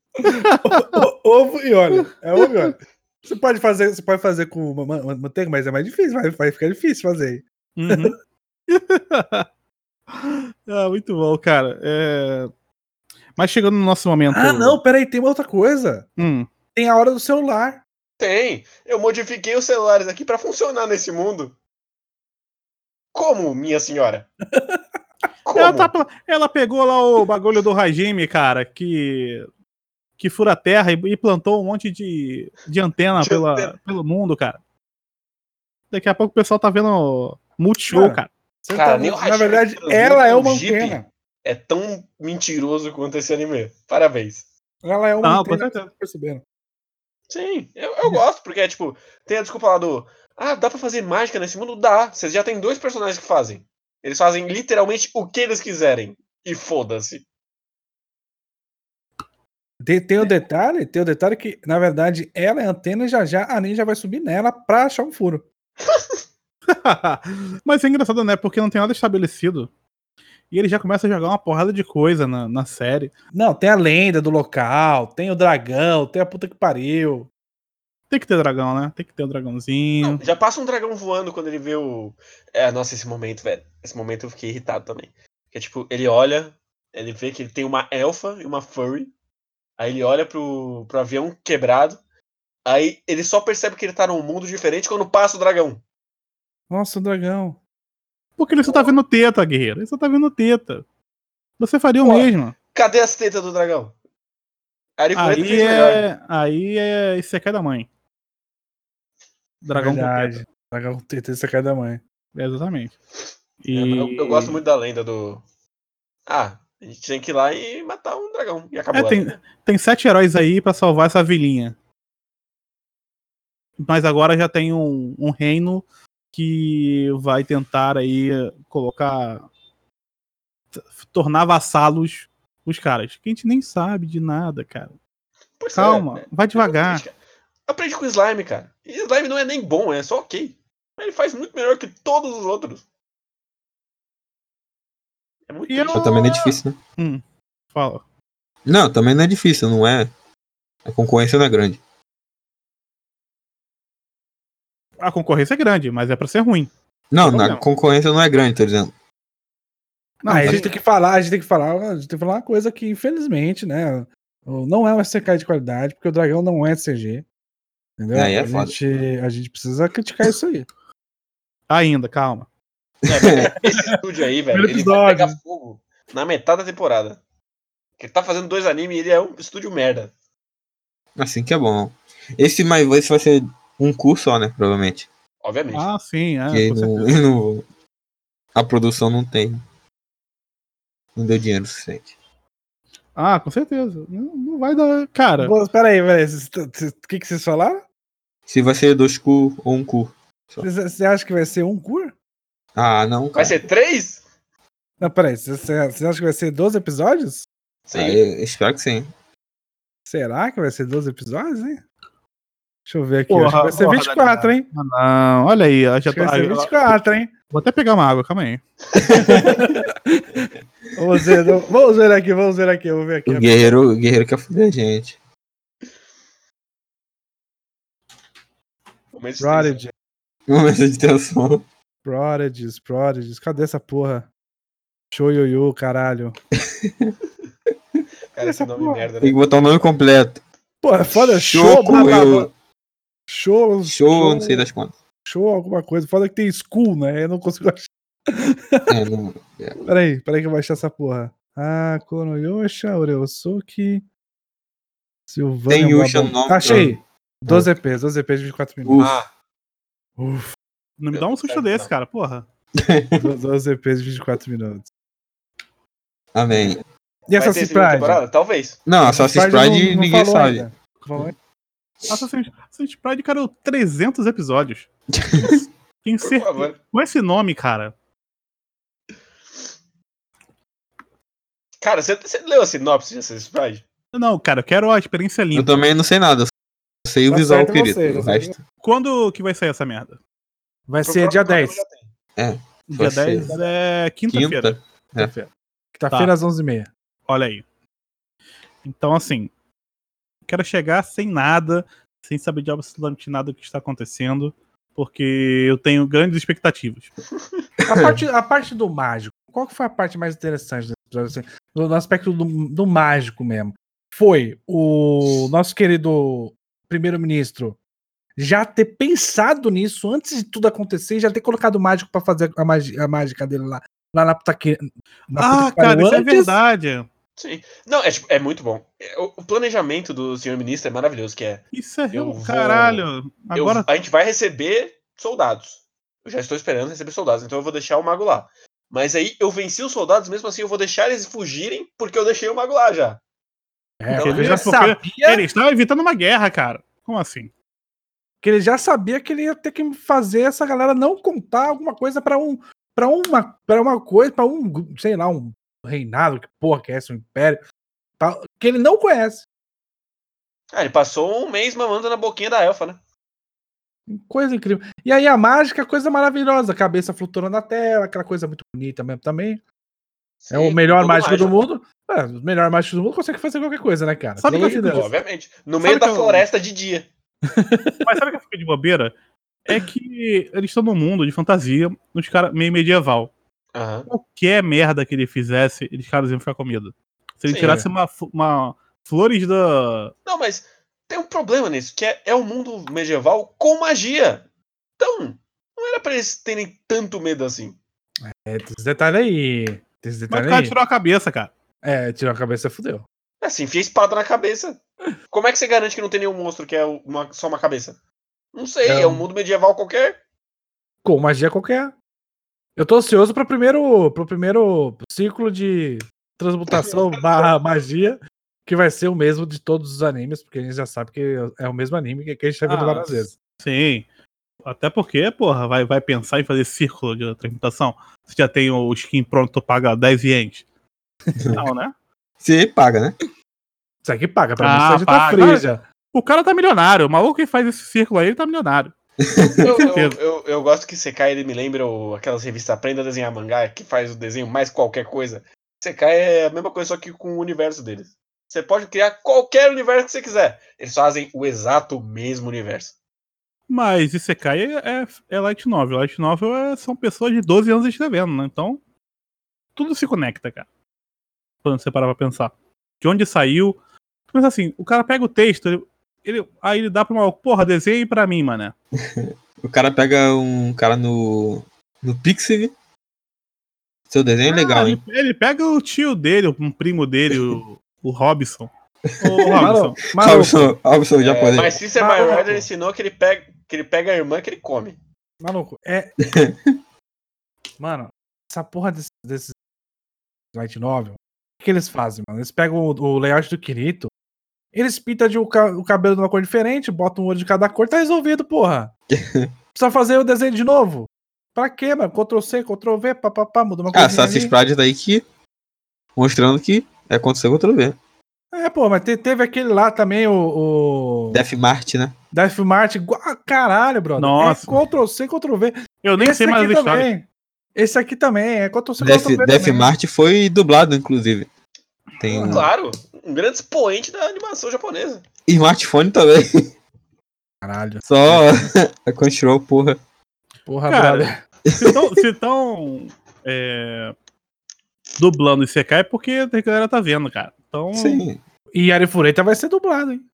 ovo e óleo. É ovo e óleo. Você pode fazer, você pode fazer com manteiga, mas é mais difícil, vai, vai ficar difícil fazer. Uhum. ah, muito bom, cara. É... Mas chegando no nosso momento. Ah, não, peraí, tem uma outra coisa. Hum. Tem a hora do celular. Tem. Eu modifiquei os celulares aqui para funcionar nesse mundo. Como, minha senhora? Como? Ela, tá, ela, pegou lá o bagulho do regime, cara, que que fura a terra e, e plantou um monte de, de antena de pela, antena. pelo mundo, cara. Daqui a pouco o pessoal tá vendo Multishow, cara. cara. Tá, na verdade, ela é uma antena é tão mentiroso quanto esse anime. Parabéns. Ela é uma Não, antena, tá percebendo. Sim, eu, eu gosto, porque é tipo, tem a desculpa lá do. Ah, dá pra fazer mágica nesse mundo? Dá. Vocês já tem dois personagens que fazem. Eles fazem literalmente o que eles quiserem. E foda-se. Tem, tem o detalhe, tem o detalhe que, na verdade, ela é antena e já já a ninja vai subir nela pra achar um furo. Mas é engraçado, né? Porque não tem nada estabelecido e ele já começa a jogar uma porrada de coisa na, na série. Não, tem a lenda do local, tem o dragão, tem a puta que pariu. Tem que ter dragão, né? Tem que ter o um dragãozinho. Não, já passa um dragão voando quando ele vê o. É, nossa, esse momento, velho. Esse momento eu fiquei irritado também. Porque, tipo, ele olha, ele vê que ele tem uma elfa e uma furry. Aí ele olha pro, pro avião quebrado. Aí ele só percebe que ele tá num mundo diferente quando passa o dragão. Nossa, o dragão. Porque ele só tá vendo teta, guerreiro. Ele só tá vendo teta. Você faria Pô, o mesmo. Cadê as tetas do dragão? Aí é, aí é Isekai da mãe. Dragão Verdade. com teta. Dragão com teta Isekai da mãe. É, exatamente. E... É, eu, eu, gosto muito da lenda do. Ah, a gente tem que ir lá e matar um dragão. E acabou. É, tem, tem sete heróis aí para salvar essa vilinha. Mas agora já tem um, um reino que vai tentar aí colocar tornar vassalos os caras. Que a gente nem sabe de nada, cara. Pois Calma, é, vai devagar. Aprende com o slime, cara. E slime não é nem bom, é só ok. Ele faz muito melhor que todos os outros. É muito eu... também não é difícil, né? Hum, fala. Não, também não é difícil, não é. A concorrência não é grande. A concorrência é grande, mas é para ser ruim. Não, na concorrência não é grande, tô dizendo. Não, a gente tem que falar, a gente tem que falar, a gente tem que falar uma coisa que, infelizmente, né, não é um SCK de qualidade, porque o dragão não é CG. Entendeu? Aí é a, gente, a gente precisa criticar isso aí. Ainda, calma. É, esse estúdio aí, velho, ele vai pegar fogo na metade da temporada. Ele tá fazendo dois animes e ele é um estúdio merda. Assim que é bom. Esse, mas esse vai ser um curso só, né? Provavelmente. Obviamente. Ah, sim, é. Porque não, não, a produção não tem. Não deu dinheiro suficiente. Ah, com certeza. Não, não vai dar. Cara. Pera aí, peraí. O que, que vocês falaram? Se vai ser dois cu ou um cu. Você acha que vai ser um cu? Ah, não. Cara. Vai ser três? Não, peraí. Você acha que vai ser 12 episódios? Sim. Ah, espero que sim. Será que vai ser 12 episódios, hein? Deixa eu ver aqui. Porra, acho que vai ser 24, hein? Ah, não, olha aí. Já acho tô, vai tá- ser 24, hein? Vou até pegar uma água, calma aí. vamos, ver, vamos ver aqui, vamos ver aqui, vamos ver aqui. O guerreiro, o guerreiro quer foder a gente. Prodigy. Momento de tensão. Prodigy, Prodigy. Cadê essa porra? Show Yoyo, caralho. Cara, esse nome é merda, né? Tem que botar o nome completo. Porra, é foda, show, show bababá eu, show, show, não sei das quantas. show alguma coisa. Foda que tem school, né? Eu não consigo achar. É, não, Peraí, peraí que eu vou achar essa porra. Ah, Konoyosha, Oreosuki. Silvânia. Tem Yusha no nome, Achei. 12 EPs, 12 EPs de 24 minutos. Uf. Ah, Uf. Não me dá um susto desse, não. cara, porra. 12 EPs de 24 minutos. Amém. E Assassin's Pride? temporada? Talvez. Não, Assassin's não ninguém sabe. ainda. Assassin's, Assassin's Pride, cara, 300 episódios. Tem certeza. favor. Com esse nome, cara. Cara, você, você leu a sinopse de Assassin's Creed? Não, cara, eu quero a experiência Eu limpa. também não sei nada. Eu sei o Tá visual querido. você, o resto. Quando que vai sair essa merda? Vai Pro ser dia próximo 10. programa já tem. Dia Vai ser. 10 é quinta-feira. Quinta. Quinta-feira Tá. às 11h30. Olha aí. Então, assim, quero chegar sem nada, sem saber de absolutamente nada do que está acontecendo, porque eu tenho grandes expectativas. A parte, a parte do mágico, qual que foi a parte mais interessante desse episódio? assim, no, no aspecto do, do mágico mesmo. Foi o nosso querido primeiro-ministro já ter pensado nisso antes de tudo acontecer e já ter colocado o mágico pra fazer a, magi- a mágica dele lá, lá na puta que. na puta Ah, pariu cara, isso é verdade. Sim. Não, é, tipo, é muito bom. É, O, planejamento do senhor ministro é maravilhoso, que é. Isso é Eu real, vou- caralho. eu- Agora, a gente vai receber soldados. Eu já estou esperando receber soldados, então eu vou deixar o mago lá. Mas aí eu venci os soldados, mesmo assim eu vou deixar eles fugirem, porque eu deixei o mago lá já. É, Não, porque ele ele já sabia eles estavam evitando uma guerra, cara. Como assim? que ele já sabia que ele ia ter que fazer essa galera não contar alguma coisa pra um para uma para uma coisa, pra um, sei lá, um reinado, que porra que é esse, um império, pra- que ele não conhece. Ah, ele passou um mês mamando na boquinha da elfa, né? Coisa incrível. E aí a mágica, coisa maravilhosa, a cabeça flutuando na tela, aquela coisa muito bonita mesmo também. é o Sim, melhor mágico do mundo. É, o melhor mágico do mundo consegue fazer qualquer coisa, né, cara? Sabe Pelo que eu. Obviamente. No Sabe meio da eu- floresta de dia. Mas sabe o que eu fiquei de bobeira? É que eles estão num mundo de fantasia, nos cara meio medieval. Aham. Qualquer merda que ele fizesse, eles caras iam ficar com medo. Se ele Sim. tirasse uma, uma flores da. Não, mas tem um problema nisso, que é, é o mundo medieval com magia. Então, não era pra eles terem tanto medo assim. É, tem esse detalhe aí. Tem esse Mas o detalhe cara aí. tirou a cabeça, cara. É, tirou a cabeça, fudeu. Assim, enfia espada na cabeça. Como é que você garante que não tem nenhum monstro que é uma- só uma cabeça? Não sei, É é um mundo medieval qualquer. Com magia qualquer. Eu tô ansioso pro primeiro, pro primeiro ciclo de transmutação barra magia, que vai ser o mesmo de todos os animes, porque a gente já sabe que é o mesmo anime que a gente já viu Ah, várias vezes. Sim. Até porque, porra, vai, vai pensar em fazer círculo de transmutação. Você já tem o skin pronto, paga 10 ienes. Não, né? Você paga, né? Isso aqui paga, pra Ah, mim isso aí tá free já. O cara tá milionário. O maluco que faz esse círculo aí, ele tá milionário. Eu, eu, eu, eu gosto que Sekai ele me lembra o- aquelas revistas Aprenda a Desenhar Mangá, que faz o desenho mais qualquer coisa. Sekai é a mesma coisa, só que com o universo deles. Você pode criar qualquer universo que você quiser. Eles fazem o exato mesmo universo. Mas Isekai é, é, é light novel. Light novel é- são pessoas de 12 anos escrevendo, né? Então, tudo se conecta, cara. Quando você parar pra pensar. De onde saiu. Mas assim, o cara pega o texto, ele, ele- aí ele dá pra uma. Porra, desenhe pra mim, mané. O cara pega um cara no. no Pixel. Seu desenho é legal, Ah, hein? ele, ele pega o tio dele, um primo dele, o, o Robson. Ô, Robson. Maluco, maluco, Robson, Robson É, japonês. mas Sister My Maluco. Rider ensinou que ele, pega, que ele pega a irmã que ele come. maluco, é. Mano, essa porra desse, desse light novel, o que eles fazem, mano? Eles pegam o, o layout do Kirito, eles pintam de o, ca- o cabelo de uma cor diferente, botam um olho de cada cor, tá resolvido, porra. Precisa fazer o desenho de novo? Pra quê, mano? Ctrl C, Ctrl V, papapá, muda uma Ah, coisa. Assassin's Creed daí que. Mostrando que é acontecer outro ver. É, pô, mas te- teve aquele lá também, o. o... Death Mart, né? Death Mart. ah, Caralho, brother. Nossa. É Ctrl C, Ctrl V. Eu nem sei mais a aqui história. também. Esse aqui também. É Ctrl C, Ctrl V. Death. Mart foi dublado, inclusive. Tem Claro, um grande expoente da animação japonesa. smartphone também. Caralho. Só a Crunchyroll, porra. Porra, Cara. Se estão é, dublando esse CK é porque a galera tá vendo, cara. Então, Sim. E Arifureta vai ser dublado, hein?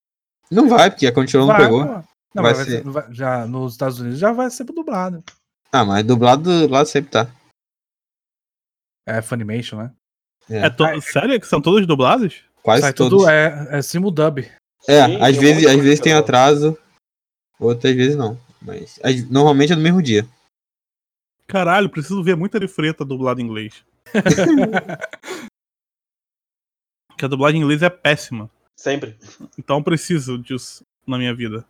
Não vai, porque a Crunchyroll não Vai, pegou. pô. Não, Vai ser. vai- já nos Estados Unidos já vai ser dublado. Ah, mas dublado lá sempre tá. É Funimation, né? é to- sério que são todos dublados? Quase Sai todos. tudo é, é simuldub. É, Sim, às vezes, às vezes tem pela- atraso, outras vezes não. Mas às- normalmente é no mesmo dia. Caralho, preciso ver muita Arifureta dublado em inglês. Porque a dublagem em inglês é péssima. Sempre. Então eu preciso disso na minha vida.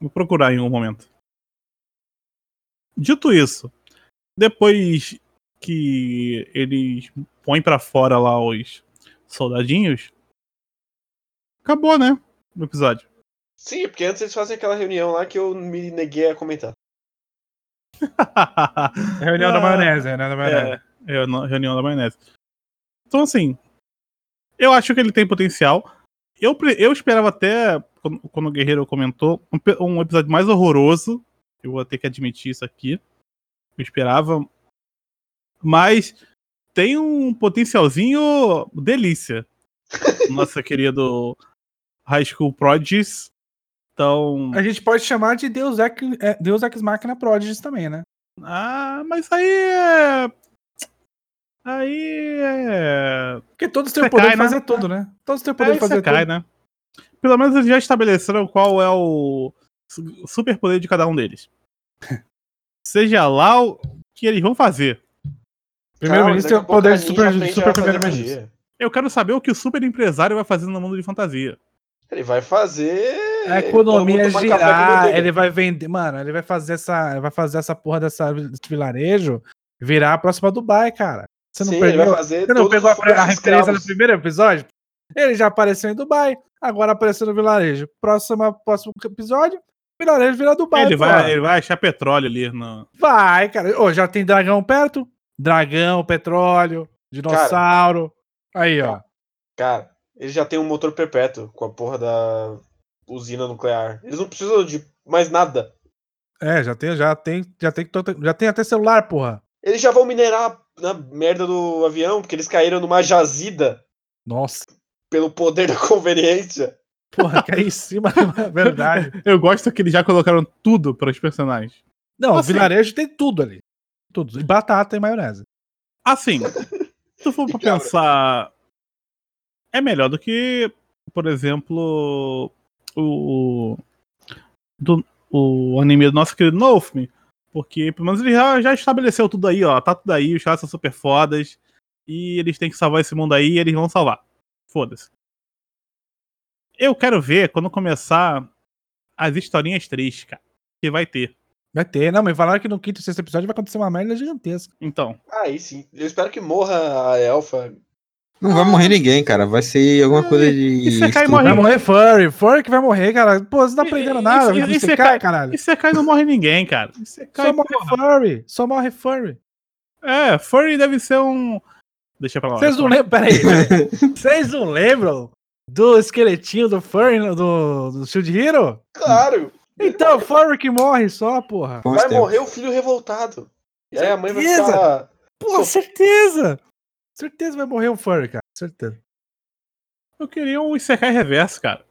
Vou procurar em um momento. Dito isso, depois que eles põem pra fora lá os soldadinhos, acabou, né? O episódio. Sim, porque antes eles fazem aquela reunião lá que eu me neguei a comentar. Reunião da Ah, maionese, reunião da maionese. É, é reunião da maionese. Então, assim, eu acho que ele tem potencial. Eu, eu esperava até, quando, quando o Guerreiro comentou, um, um episódio mais horroroso. Eu vou ter que admitir isso aqui. Eu esperava. Mas tem um potencialzinho delícia. Nossa querido High School Prodigies. Então. A gente pode chamar de Deus Ex, é, Deus Ex Machina Prodigies também, né? Ah, mas aí é. Aí é. Porque todos têm o poder cai, de né? fazer tudo, né? Todos têm o poder Aí de fazer cai, tudo. né? Pelo menos eles já estabeleceram qual é o su- superpoder de cada um deles. Seja lá o que eles vão fazer. Primeiro-ministro tem o Calma, poder de super, super primeiro-ministro. Eu quero saber o que o super empresário vai fazer no mundo de fantasia. Ele vai fazer. A economia girar, ele vai vender. Mano, ele vai fazer essa. Ele vai fazer essa porra dessa, desse vilarejo virar a próxima Dubai, cara. Você não Sim, ele vai pegou, fazer. você não pegou a, a referência no primeiro episódio? Ele já apareceu em Dubai, agora apareceu no vilarejo. Próxima, próximo episódio, vilarejo vira Dubai. ele, vai, ele vai achar petróleo ali. No... Vai, cara. Ô, já tem dragão perto? Dragão, petróleo, dinossauro. Aí, ó. Cara, ele já tem um motor perpétuo com a porra da usina nuclear. Eles não precisam de mais nada. É, já tem, já tem, já tem, já tem até celular, porra. Eles já vão minerar na merda do avião, porque eles caíram numa jazida Nossa, pelo poder da conveniência. porra, cai em cima, é verdade. Eu gosto que eles já colocaram tudo para os personagens. Não, o Assim. vilarejo tem tudo ali. Tudo. E batata e maionese. Assim, se tu for pra pensar, é melhor do que, por exemplo, o do, o anime do nosso querido Nofme, porque pelo menos ele já, já estabeleceu tudo aí, ó, tá tudo aí, os caras são super fodas e eles têm que salvar esse mundo aí e eles vão salvar. Foda-se. Eu quero ver quando começar as historinhas tristes, cara, que vai ter. Vai ter, não, mas falaram que no quinto e sexto episódio vai acontecer uma merda gigantesca. Então, Aí sim. Eu espero que morra a elfa. Não vai morrer ninguém, cara. Vai ser alguma coisa de. E você cai e morre. Vai morrer Furry, Furry que vai morrer, cara. Pô, você não tá aprendendo nada. e- e- e você cai, caralho. e você cai e não morre ninguém, cara. Você cai, Só morre Furry. Só morre Furry. É, Furry deve ser um. Deixa pra lá. Vocês não lembram, peraí. peraí. Vocês não lembram do esqueletinho do Furry, do, do Shield Hero? Claro! Então, Furry que morre só, porra. Bons Vai tempos. morrer o filho revoltado. E aí a mãe vai ficar. Pô, certeza. Certeza vai morrer um Furry, cara. Certeza. Eu queria um Isekai reverso, cara.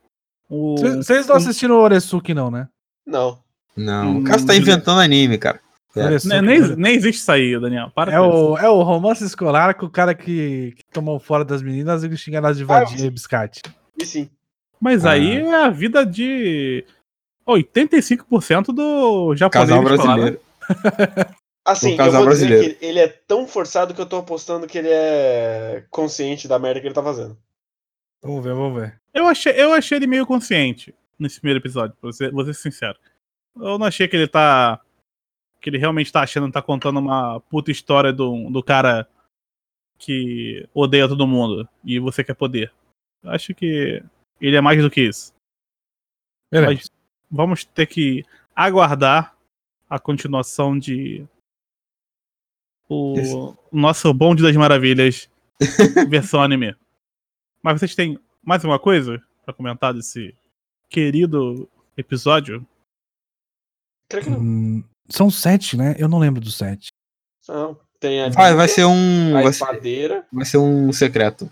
O... Vocês não assistiram o Oresuki, não, né? Não. Não, o cara tá inventando anime, cara. É. Oresuki, Ne- nem, né? nem existe isso aí, Daniel. Para É com isso. o, é o romance escolar com o cara que, que tomou fora das meninas e xinga elas de vadia e biscate. E sim. Mas Ah. aí é a vida de 85% do japonês. Casal brasileiro. Assim, eu vou dizer brasileiro. que ele é tão forçado que eu tô apostando que ele é consciente da merda que ele tá fazendo. Vamos ver, vamos ver. Eu achei, eu achei ele meio consciente nesse primeiro episódio, pra ser, vou ser sincero. Eu não achei que ele tá. Que ele realmente tá achando que tá contando uma puta história do, do cara que odeia todo mundo e você quer poder. Eu acho que ele é mais do que isso. Beleza. Mas vamos ter que aguardar a continuação de. O nosso Bonde das Maravilhas versão anime. Mas vocês têm mais uma coisa pra comentar desse querido episódio? Creio que não. Hum, são sete, né? Eu não lembro dos sete. Não. Tem a, Vai, vai ser um. a Vai ser, espadeira. vai ser um secreto.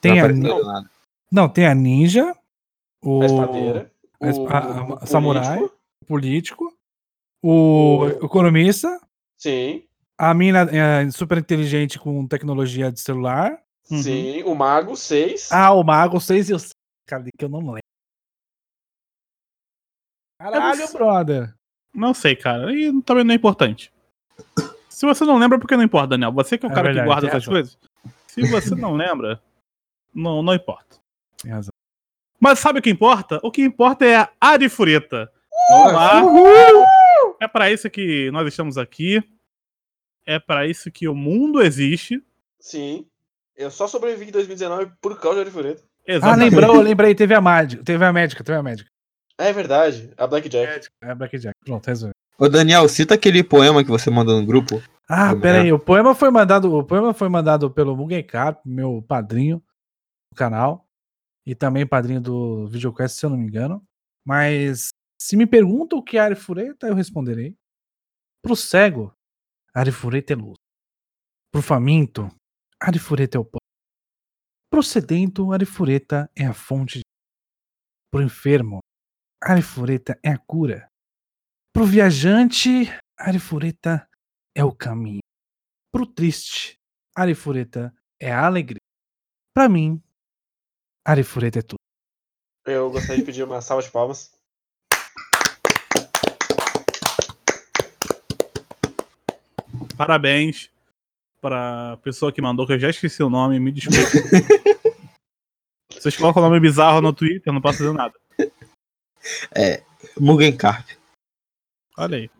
Tem Não a, não. nada. não, tem a ninja, o, A espadeira. O- a- o samurai. político, o político, o O- economista, Sim. a mina é, super inteligente com tecnologia de celular. Uhum. Sim. O mago, seis. Ah, o mago 6 e o cara que eu não lembro. Caralho, não- brother. Não sei, cara. E também não é importante. Se você não lembra, porque não importa, Daniel. Você que é o É cara verdade, que guarda essas razão. coisas. Se você não lembra, não, não importa. Tem razão. Mas sabe o que importa? O que importa é a Arifureta. Vamos lá. É pra isso que nós estamos aqui. É pra isso que o mundo existe. Sim. Eu só sobrevivi em 2019 por causa de Arifureta. Ah, Exatamente. lembrou, lembrei, teve a médica, teve a médica, teve a médica. É verdade. A Blackjack. É a Blackjack. Pronto, resolveu. Ô, Daniel, cita aquele poema que você mandou no grupo. Ah, pera é? aí, o poema foi mandado, o poema foi mandado pelo Mugen Carp, meu padrinho do canal, e também padrinho do Videoquest, se eu não me engano. Mas se me perguntam o que é Arifureta, eu responderei. Pro cego, Arifureta é luz. Pro faminto, Arifureta é o pão. Pro sedento, Arifureta é a fonte. Pro enfermo, Arifureta é a cura. Pro viajante, Arifureta é o caminho. Pro triste, Arifureta é a alegria. Pra mim, Arifureta é tudo. Eu gostaria de pedir uma salva de palmas. Parabéns pra pessoa que mandou, que eu já esqueci o nome, me desculpe. Vocês colocam o nome bizarro no Twitter, eu não posso fazer nada. Mugen Carp. Olha aí.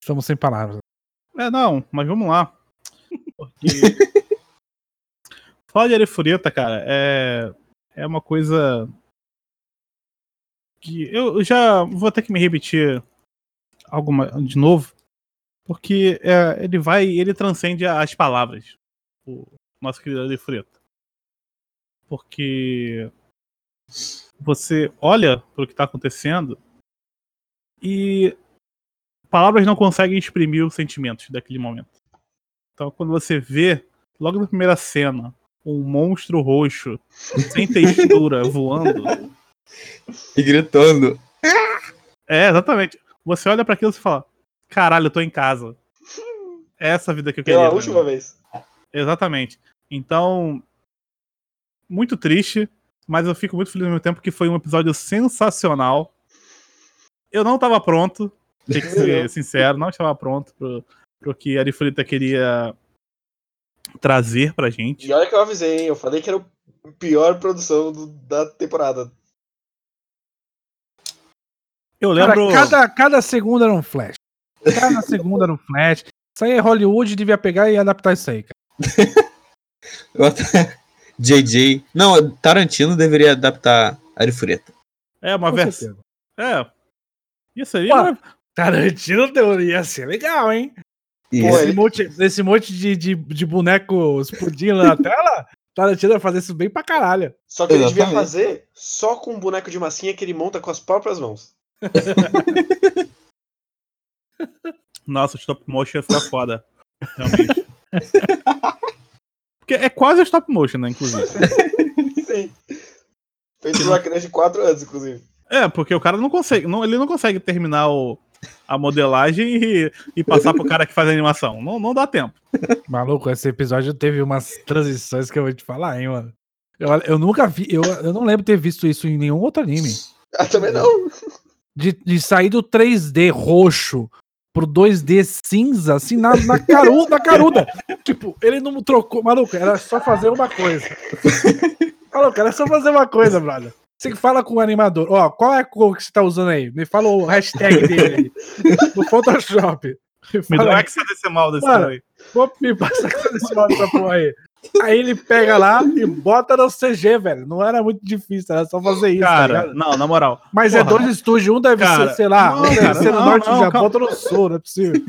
Estamos sem palavras. É, não, mas vamos lá. Porque... Falar de Arifureta, cara, é, é uma coisa que eu já vou ter que me repetir alguma de novo, porque é, ele vai, ele transcende as palavras, o nosso querido Arifureta. Porque você olha para o que está acontecendo e palavras não conseguem exprimir os sentimentos daquele momento. Então, quando você vê, logo na primeira cena, um monstro roxo, sem textura, voando. E gritando. É, exatamente. Você olha para aquilo e fala: caralho, eu tô em casa. É essa vida que eu queria. Pela última mim. vez. Exatamente. Então, muito triste, mas eu fico muito feliz ao mesmo tempo que foi um episódio sensacional. Eu não estava pronto, tem que ser sincero, não estava pronto pro, pro que a Arifurita queria trazer pra gente. E olha que eu avisei, hein? Eu falei que era a pior produção do- da temporada. Eu Cara, lembro. cada, cada segundo era um flash. Cada segundo era um flash. Isso aí é Hollywood devia pegar e adaptar isso aí, cara. Até- JJ. Não, Tarantino deveria adaptar Arifureta. É, uma versão. É. Isso aí. Pô, Tarantino teoria ia ser legal, hein? Pô, Esse, ele- monte, esse monte de, de, de boneco explodindo na tela, Tarantino vai fazer isso bem pra caralho. Só que ele devia Exatamente. fazer só com um boneco de massinha que ele monta com as próprias mãos. Nossa, o stop motion ia ficar foda. Realmente. Porque é quase o stop motion, né, inclusive. Sim. Feito uma criança de 4 anos, inclusive. É, porque o cara não consegue. Não, ele não consegue terminar o, a modelagem e, e passar pro cara que faz a animação. Não, não dá tempo. Maluco, esse episódio teve umas transições que eu vou te falar, hein, mano. Eu, eu nunca vi, eu, eu não lembro ter visto isso em nenhum outro anime. Ah, também não. De, de sair do 3D roxo pro 2D cinza, assim, na, na, caru, na caruda. Tipo, ele não trocou. Maluco, era só fazer uma coisa. Maluco, era só fazer uma coisa, brother. Você fala com o animador, ó, qual é a cor que você tá usando aí? Me fala o hashtag dele aí. No Photoshop. Me dá um aí. hexadecimal desse Mano, cara aí. Vou me passar esse modo dessa porra aí. Aí ele pega lá e bota no CG, velho. Não era muito difícil, era só fazer isso, tá Cara, ligado? não, na moral. Mas é porra. dois estúdios, um deve Cara, ser, sei lá, não, um deve ser no não, norte do Japão, outro no sul, não é possível.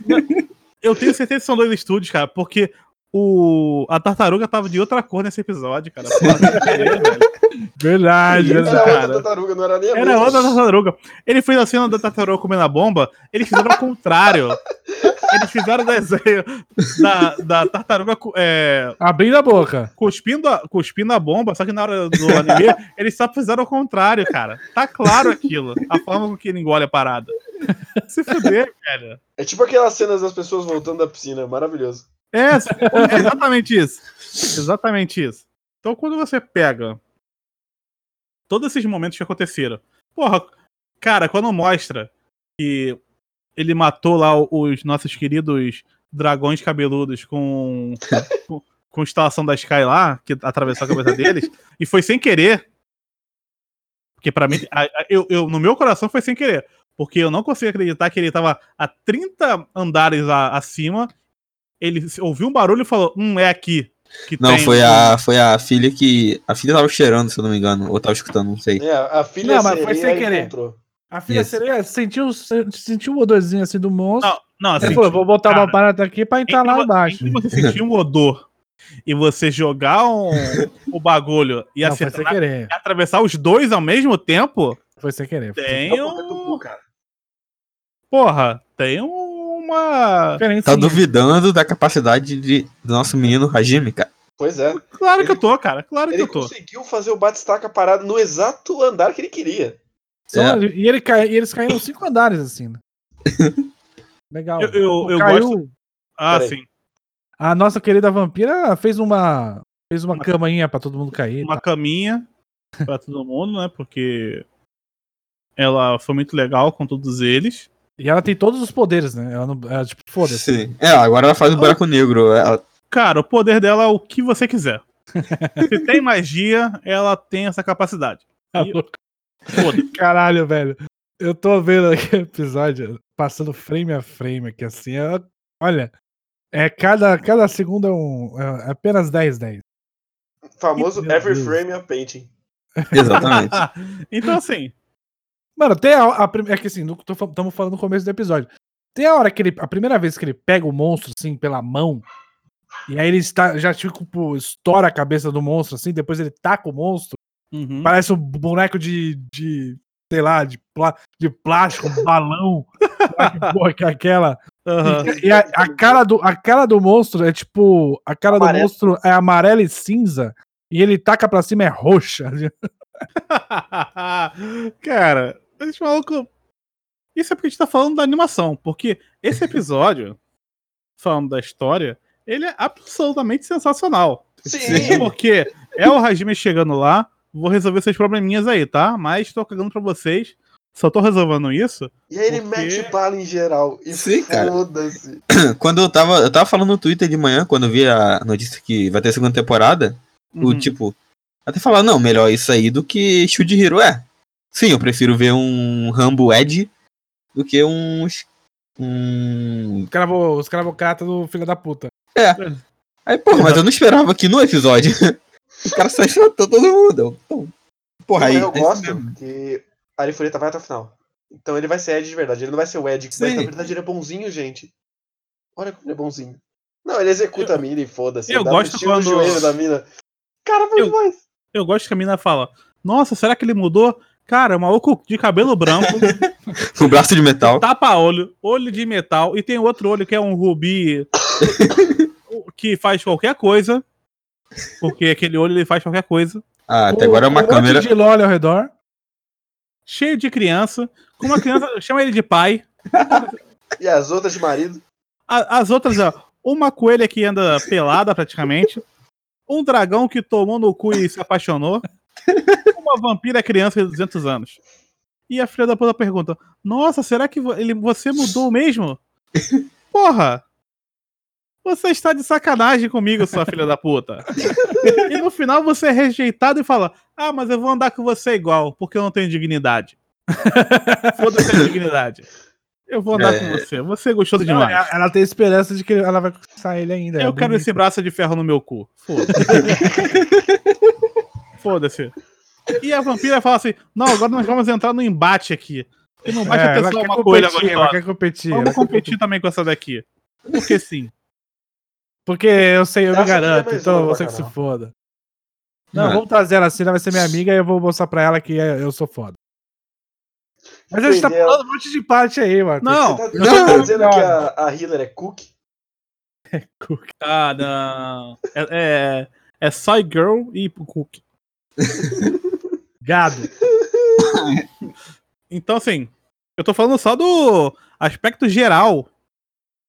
Eu tenho certeza que são dois estúdios, cara, porque o, a tartaruga tava de outra cor nesse episódio, cara. Verdade, Era cara. outra tartaruga, não era nem a Era mesma. outra tartaruga. Ele fez a cena da tartaruga comendo a bomba, eles fizeram ao contrário. Eles fizeram o desenho da, da tartaruga é, Abrindo a boca. cuspindo, a, cuspindo a bomba, só que na hora do anime, eles só fizeram ao contrário, cara. Tá claro aquilo. A forma com que ele engole a parada. Se fuder, velho. É tipo aquelas cenas das pessoas voltando da piscina, maravilhoso. É, é exatamente isso. Exatamente isso. Então, quando você pega todos esses momentos que aconteceram, porra, cara, quando mostra que ele matou lá os nossos queridos dragões cabeludos com, com, com instalação da Sky lá, que atravessou a cabeça deles, e foi sem querer. Porque pra mim, a- a- eu, eu- no meu coração foi sem querer. Porque eu não consigo acreditar que ele tava a 30 andares a- acima ele ouviu um barulho e falou: Hum, é aqui. Que Não, tem foi um- a, foi a filha que. A filha tava cheirando, se eu não me engano. Ou tava escutando, não sei. É, a filha Não, mas foi sem querer. encontrou. A filha Isso. sereia sentiu, sentiu o odorzinho assim do monstro. Não, não, assim. Falou, vou botar cara, uma parada aqui pra entrar lá embaixo. você sentir um odor e você jogar um, o bagulho e Não, acertar, querer. e atravessar os dois ao mesmo tempo, Foi sem querer. Foi tem um. Porra, tem uma. diferente. Tá duvidando da capacidade de, do nosso menino Hajime, cara. Pois é. Claro que eu tô, cara. Claro que Ele eu tô. conseguiu fazer o Batistaca parado no exato andar que ele queria. Só- É. E, ele cai, e eles caíram cinco andares assim. né? Legal. Eu, eu, eu Caiu- gosto. Ah, Peraí. sim. A nossa querida vampira fez uma fez uma camainha pra todo mundo cair. Uma tá? caminha pra todo mundo, né? Porque ela foi muito legal com todos eles. E ela tem todos os poderes, né? Ela não, ela, tipo, foda-se. Sim. É, agora ela faz o buraco negro. Ela, Cara, o poder dela é o que você quiser. Se tem magia, ela tem essa capacidade. Tá E-. Foda-se. Caralho, velho. Eu tô vendo aqui o episódio, passando frame a frame aqui, assim. é- olha, é cada, cada segundo é, um, é apenas 10, 10. Famoso Meu Every Deus. Frame a Painting. exatamente. então, assim, Mano, tem a, a É que assim, estamos falando no começo do episódio. Tem a hora que ele. A primeira vez que ele pega o monstro, assim, pela mão. E aí ele está, já, tipo, estoura a cabeça do monstro, assim. Depois ele taca o monstro. uhum. Parece um boneco de. de sei lá, de, plá, de plástico, um balão. que porra que é aquela. Aham. E a, a cara do, a cara do monstro é tipo. A cara do Amarelo. monstro é amarela e cinza. E ele taca pra cima é roxa. Cara, esse maluco. Isso é porque a gente tá falando da animação. Porque esse episódio, falando da história, ele é absolutamente sensacional. Sim. Porque é o Hajime chegando lá, vou resolver seus probleminhas aí, tá? Mas tô cagando pra vocês. Só tô resolvendo isso. E aí ele Porque- mete bala em geral. E Sim, cara. foda-se. Quando eu tava. Eu tava falando no Twitter de manhã, quando eu vi a notícia que vai ter segunda temporada, o Uhum. tipo. Até falar, não, melhor isso aí do que Shield Hero. É. Sim, eu prefiro ver um Rambo Ed do que uns. Um. Escravo, escravocrata do filho da puta. Aí, pô, mas eu não esperava que no episódio o cara sai todo mundo. Eu, pô, Porra, aí. eu é gosto que a Arifureta vai até o final. Então ele vai ser Ed de verdade. Ele não vai ser o Ed, mas Sim. na verdade ele é bonzinho, gente. Olha como ele é bonzinho. Não, ele executa a mina e foda-se. eu gosto um quando- joelho da mina. Cara, Eu- demais. Eu gosto que a mina fala: Nossa, será que ele mudou? Cara, maluco de cabelo branco, Com o braço de metal. tapa-olho, olho de metal, e tem outro olho que é um rubi que faz qualquer coisa. Porque aquele olho ele faz qualquer coisa. Ah, até agora é uma um câmera. monte de lolly ao redor. Cheio de criança. Com uma criança, chama ele de pai. E as outras de marido. A- as outras, ó, uma coelha que anda pelada praticamente. Um dragão que tomou no cu e se apaixonou. Uma vampira criança de 200 anos. E a filha da puta pergunta: Nossa, será que ele, você mudou mesmo? Porra! Você está de sacanagem comigo, sua filha da puta. E no final você é rejeitado e fala: Ah, mas eu vou andar com você igual, porque eu não tenho dignidade. Foda-se a dignidade. Eu vou andar É. com você. Você é Não, demais. ela, ela tem esperança de que ela vai conquistar ele ainda. é Eu quero bonito. esse braço de ferro no meu cu. Foda-se. Foda-se. E a vampira fala assim: Não, agora nós vamos entrar no embate aqui. Porque não É, ela só quer uma competir, ela gostosa. quer competir. Vamos ela quer competir também com essa daqui. Porque sim. Porque eu sei, eu Eu me é garanto, então você que se foda. Não, Não. vamos trazer ela assim, ela vai ser minha amiga e eu vou mostrar pra ela que é- eu sou foda. Mas a gente tá falando um monte de parte aí, mano. Não, Você tá, Não, você tá dizendo não. que a, a Hitler é cook? ah, não. É, é, é Girl e Cook. Gado. Então, assim, eu tô falando só do aspecto geral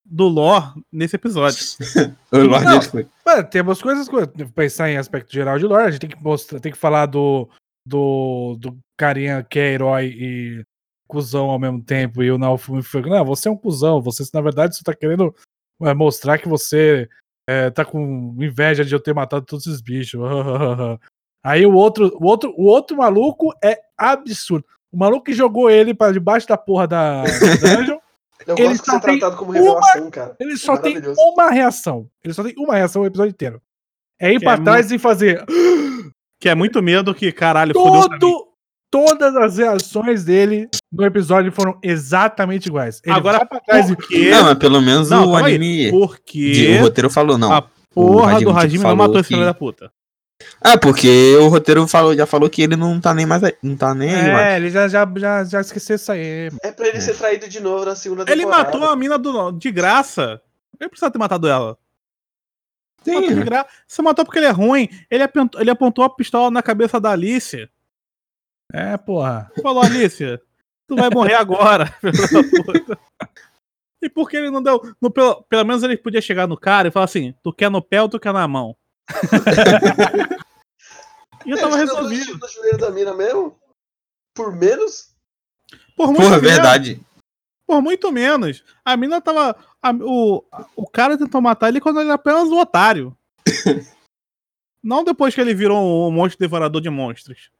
do lore nesse episódio. O Lorde Não. foi. Mano, temos coisas, coisas. Pensar em aspecto geral de lore, a gente tem que mostrar, tem que falar do, do, do carinha que é herói e cuzão ao mesmo tempo. E o Naofumi foi, não, você é um cuzão, você na verdade você tá querendo é, mostrar que você é, tá com inveja de eu ter matado todos esses bichos. Aí o outro, o outro, o outro maluco é absurdo. O maluco que jogou ele pra debaixo da porra da, da dungeon, Eu Ele gosto de só ser tem tratado como revelação, cara. ele só tem uma reação. Ele só tem uma reação o episódio inteiro. É ir Que pra é trás e fazer Que é muito medo que, caralho, fodeu pra mim. todo, todas as reações dele no episódio foram exatamente iguais. Ele Agora, vai pra trás e por quê? Não, mas pelo menos Não, o anime. Porque de- o roteiro falou, não. a porra Hajime do tipo Hajime não matou esse que- filho da puta. Ah, porque o roteiro falou, já falou que ele não tá nem mais aí. Não tá nem aí, mais. É, ele já, já, já, já esqueceu isso aí. mano. É pra ele ser traído de novo na segunda Ele temporada. matou a mina do, de graça. Ele precisava ter matado ela. Sim, Matou de gra... Você matou porque ele é ruim. Ele apontou, ele apontou a pistola na cabeça da Alice. É, porra. Falou, Alice, tu vai morrer agora. E por que ele não deu. No, pelo, pelo menos ele podia chegar no cara e falar assim: tu quer no pé ou tu quer na mão? e eu tava resolvido. no joelho da mina mesmo? Por menos? Por muito Porra, menos. verdade. Por muito menos. A mina tava. a- o, o cara tentou matar ele quando ele era apenas um otário. Não depois que ele virou um monstro devorador de monstros.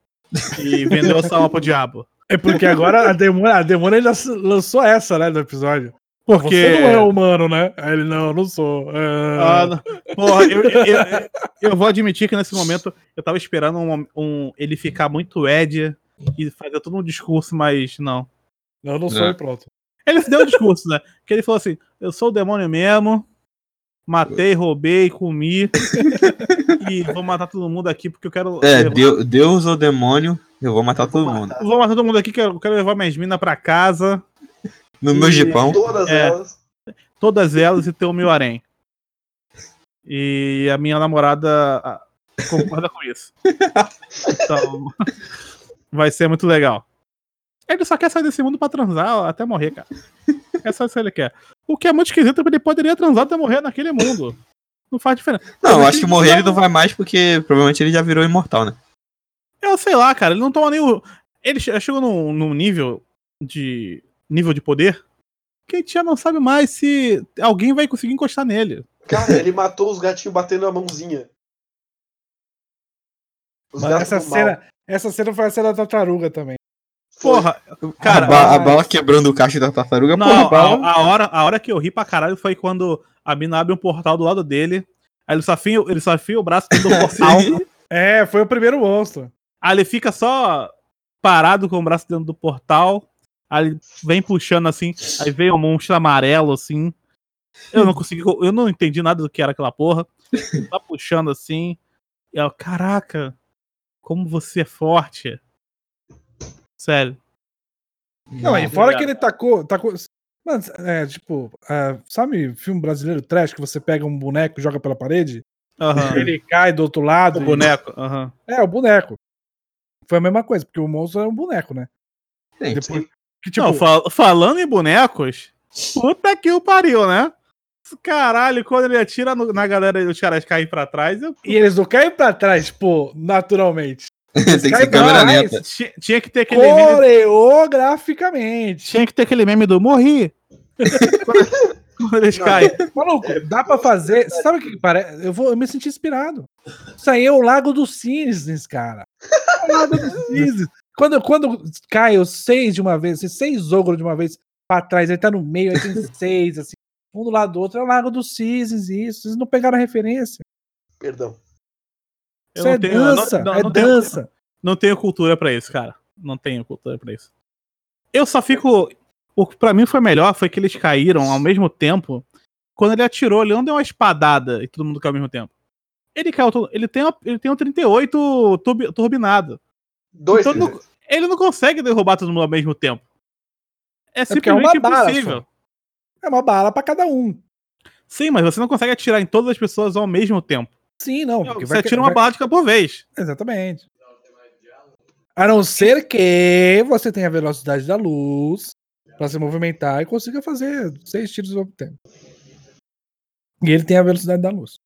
E vendeu essa alma pro diabo. É porque agora a demônia, a demônia ainda lançou essa, né, do episódio. Porque. Você não é humano, né? Aí ele, não, não sou. É... Ah, não. Porra, eu, eu, eu- eu vou admitir que nesse momento eu tava esperando um, um- ele ficar muito Ed e fazer todo um discurso, mas não. Não, não sou É. e pronto. Ele deu um discurso, né? Que ele falou assim: eu sou o demônio mesmo, matei, roubei, comi e vou matar todo mundo aqui porque eu quero. É, levar- Deu- Deus ou demônio, eu vou matar todo mundo. Vou matar todo mundo aqui, que eu quero levar minhas minas pra casa, No meu E- jipão. Todas É. elas. todas elas e ter o meu harém. E a minha namorada concorda com isso. Então, vai ser muito legal. Ele só quer sair desse mundo pra transar até morrer, cara. É só isso que ele quer. O que é muito esquisito, porque ele poderia transar até morrer naquele mundo. Não faz diferença. Não, eu acho que morrer ele não vai mais porque provavelmente ele já virou imortal, né? Eu sei lá, cara, ele não toma nem o. Ele che- chegou num, num nível de. Nível de poder que a gente já não sabe mais se alguém vai conseguir encostar nele. Cara, ele matou os gatinhos batendo a mãozinha. Os Mas essa mal. cena, essa cena foi a cena da tartaruga também. Porra, cara. a, ba- a bala quebrando o caixa da tartaruga, Não, porra, a, bala. a hora, a hora que eu ri pra caralho foi quando a mina abre um portal do lado dele. Aí ele só afia, ele só afia o braço dentro do portal. É, foi o primeiro monstro. aí ele fica só parado com o braço dentro do portal. Aí vem puxando assim. Aí vem um monstro amarelo assim. Eu não consegui. Eu não entendi nada do que era aquela porra. Tá puxando assim. E eu, caraca, como você é forte. Sério. Não, e fora que ele tacou. tacou mano, é tipo, é, sabe filme brasileiro trash que você pega um boneco e joga pela parede? Aham. Ele cai do outro lado. O e- boneco. Aham. É, o boneco. Foi a mesma coisa, porque o monstro é um boneco, né? Sim, Depois, que, tipo, Não, fal- falando em bonecos, puta que o pariu, né? Caralho, quando ele atira no- na galera e os caras caem pra trás, eu E eles não caem pra trás, tipo, naturalmente. Tem que ser câmera pra trás, lenta. ti- tinha que ter aquele meme, Coreograficamente. tinha que ter aquele meme do morri. quando, eles caem. Maluco, dá pra fazer. Sabe o que que parece? Eu, vou, eu me senti inspirado. Isso aí é o Lago dos Cisnes, cara. É o Lago dos Cisnes. Quando, quando cai os seis de uma vez, assim, seis ogros de uma vez pra trás, aí tá no meio, aí tem seis, assim, um do lado do outro, é o Lago dos Cisnes, isso. Vocês não pegaram a referência. Perdão. Eu Isso não é tenho- não- dança, não- é não tenho- dança. Não tenho cultura pra isso, cara. Não tenho cultura pra isso. Eu só fico. O que pra mim foi melhor foi que eles caíram ao mesmo tempo quando ele atirou, ele não deu uma espadada e todo mundo caiu ao mesmo tempo. Ele caiu, todo- ele tem, ele tem um 38 turbi- turbinado. Dois. Então, não- ele não consegue derrubar todo mundo ao mesmo tempo. É é uma simplesmente bala impossível. É uma bala pra cada um. Sim, mas você não consegue atirar em todas as pessoas ao mesmo tempo. Sim, não. porque Você vai- atira uma vai- bala de cada por vez. Exatamente. A não ser que você tenha a velocidade da luz pra se movimentar e consiga fazer seis tiros ao mesmo tempo. E ele tem a velocidade da luz.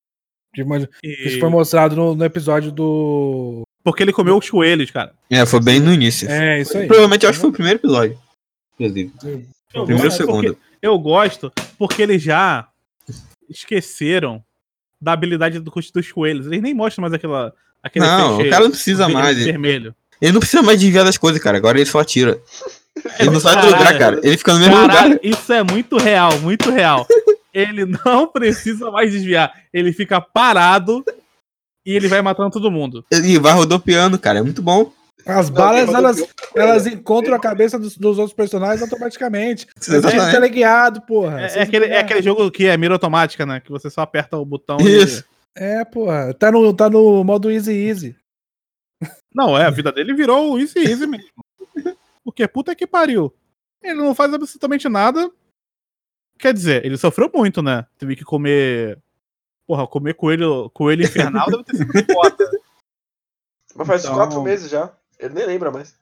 Isso foi mostrado no, no episódio do. Porque ele comeu os coelhos, cara. É, foi bem no início. É, isso aí. Provavelmente eu acho que foi o primeiro episódio. Inclusive. Eu Primeiro ou segundo. Eu gosto porque eles já esqueceram da habilidade do, dos coelhos. Eles nem mostram mais aquela. Aquele Não, feixe o cara não precisa mais. Vermelho. Ele não precisa mais desviar das coisas, cara. Agora ele só atira. Ele não sai do lugar, cara. Ele fica no mesmo Caralho, lugar. isso é muito real, muito real. Ele não precisa mais desviar. Ele fica parado e ele vai matando todo mundo. Ele vai rodopiando, cara. É muito bom. As balas, elas, elas encontram a cabeça dos, dos outros personagens automaticamente. Você é Exatamente. teleguiado, porra. É, é aquele, é aquele jogo que é mira automática, né? Que você só aperta o botão Isso. É, porra. Tá no, tá no modo easy easy. e. Não, é, a vida dele virou easy easy mesmo. Porque puta que pariu. Ele não faz absolutamente nada. Quer dizer, ele sofreu muito, né? Teve que comer. Porra, comer coelho, coelho infernal deve ter sido foda. Mas faz Então- quatro meses já. Ele nem lembra mais.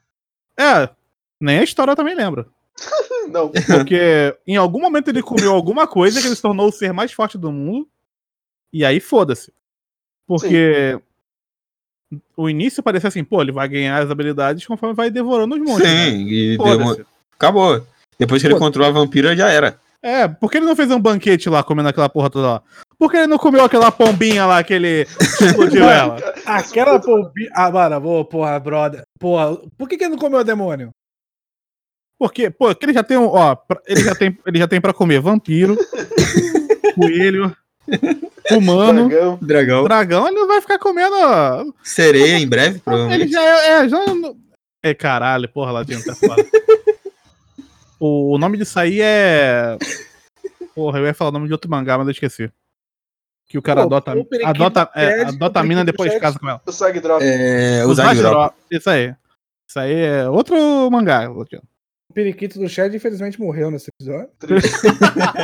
É, nem a história também lembra. Não. Porque em algum momento ele comeu alguma coisa que ele se tornou o ser mais forte do mundo. E aí foda-se. Porque o início parecia assim, pô, ele vai ganhar as habilidades conforme vai devorando os monstros. né? Sim, e Foda-se. demo- acabou. Depois que ele controlou a vampira, já era. É, por que ele não fez um banquete lá comendo aquela porra toda lá? Por que ele não comeu aquela pombinha lá que ele explodiu ela? Aquela pombinha. Ah, mano, pô, porra, brother. Porra, por que, que ele não comeu o demônio? Porque, pô, que ele já tem um, ó, pra- ele já tem, ele já tem para comer vampiro, coelho, humano, Dragão. Dragão. dragão, ele não vai ficar comendo ó, Sereia em breve, Ele provavelmente. já é. É, já não- é caralho, porra, Ladinho, tá foda. o, o nome disso aí é. Porra, eu ia falar o nome de outro mangá, mas eu esqueci. Que o cara Pô, adota. o Adota, é, adota a o mina depois pede. casa com ela. O Sag Drop. É, O o Zagro. Zagro- Isso aí. Isso aí é outro mangá, Ladinho. O periquito do Shed, infelizmente, morreu nesse episódio.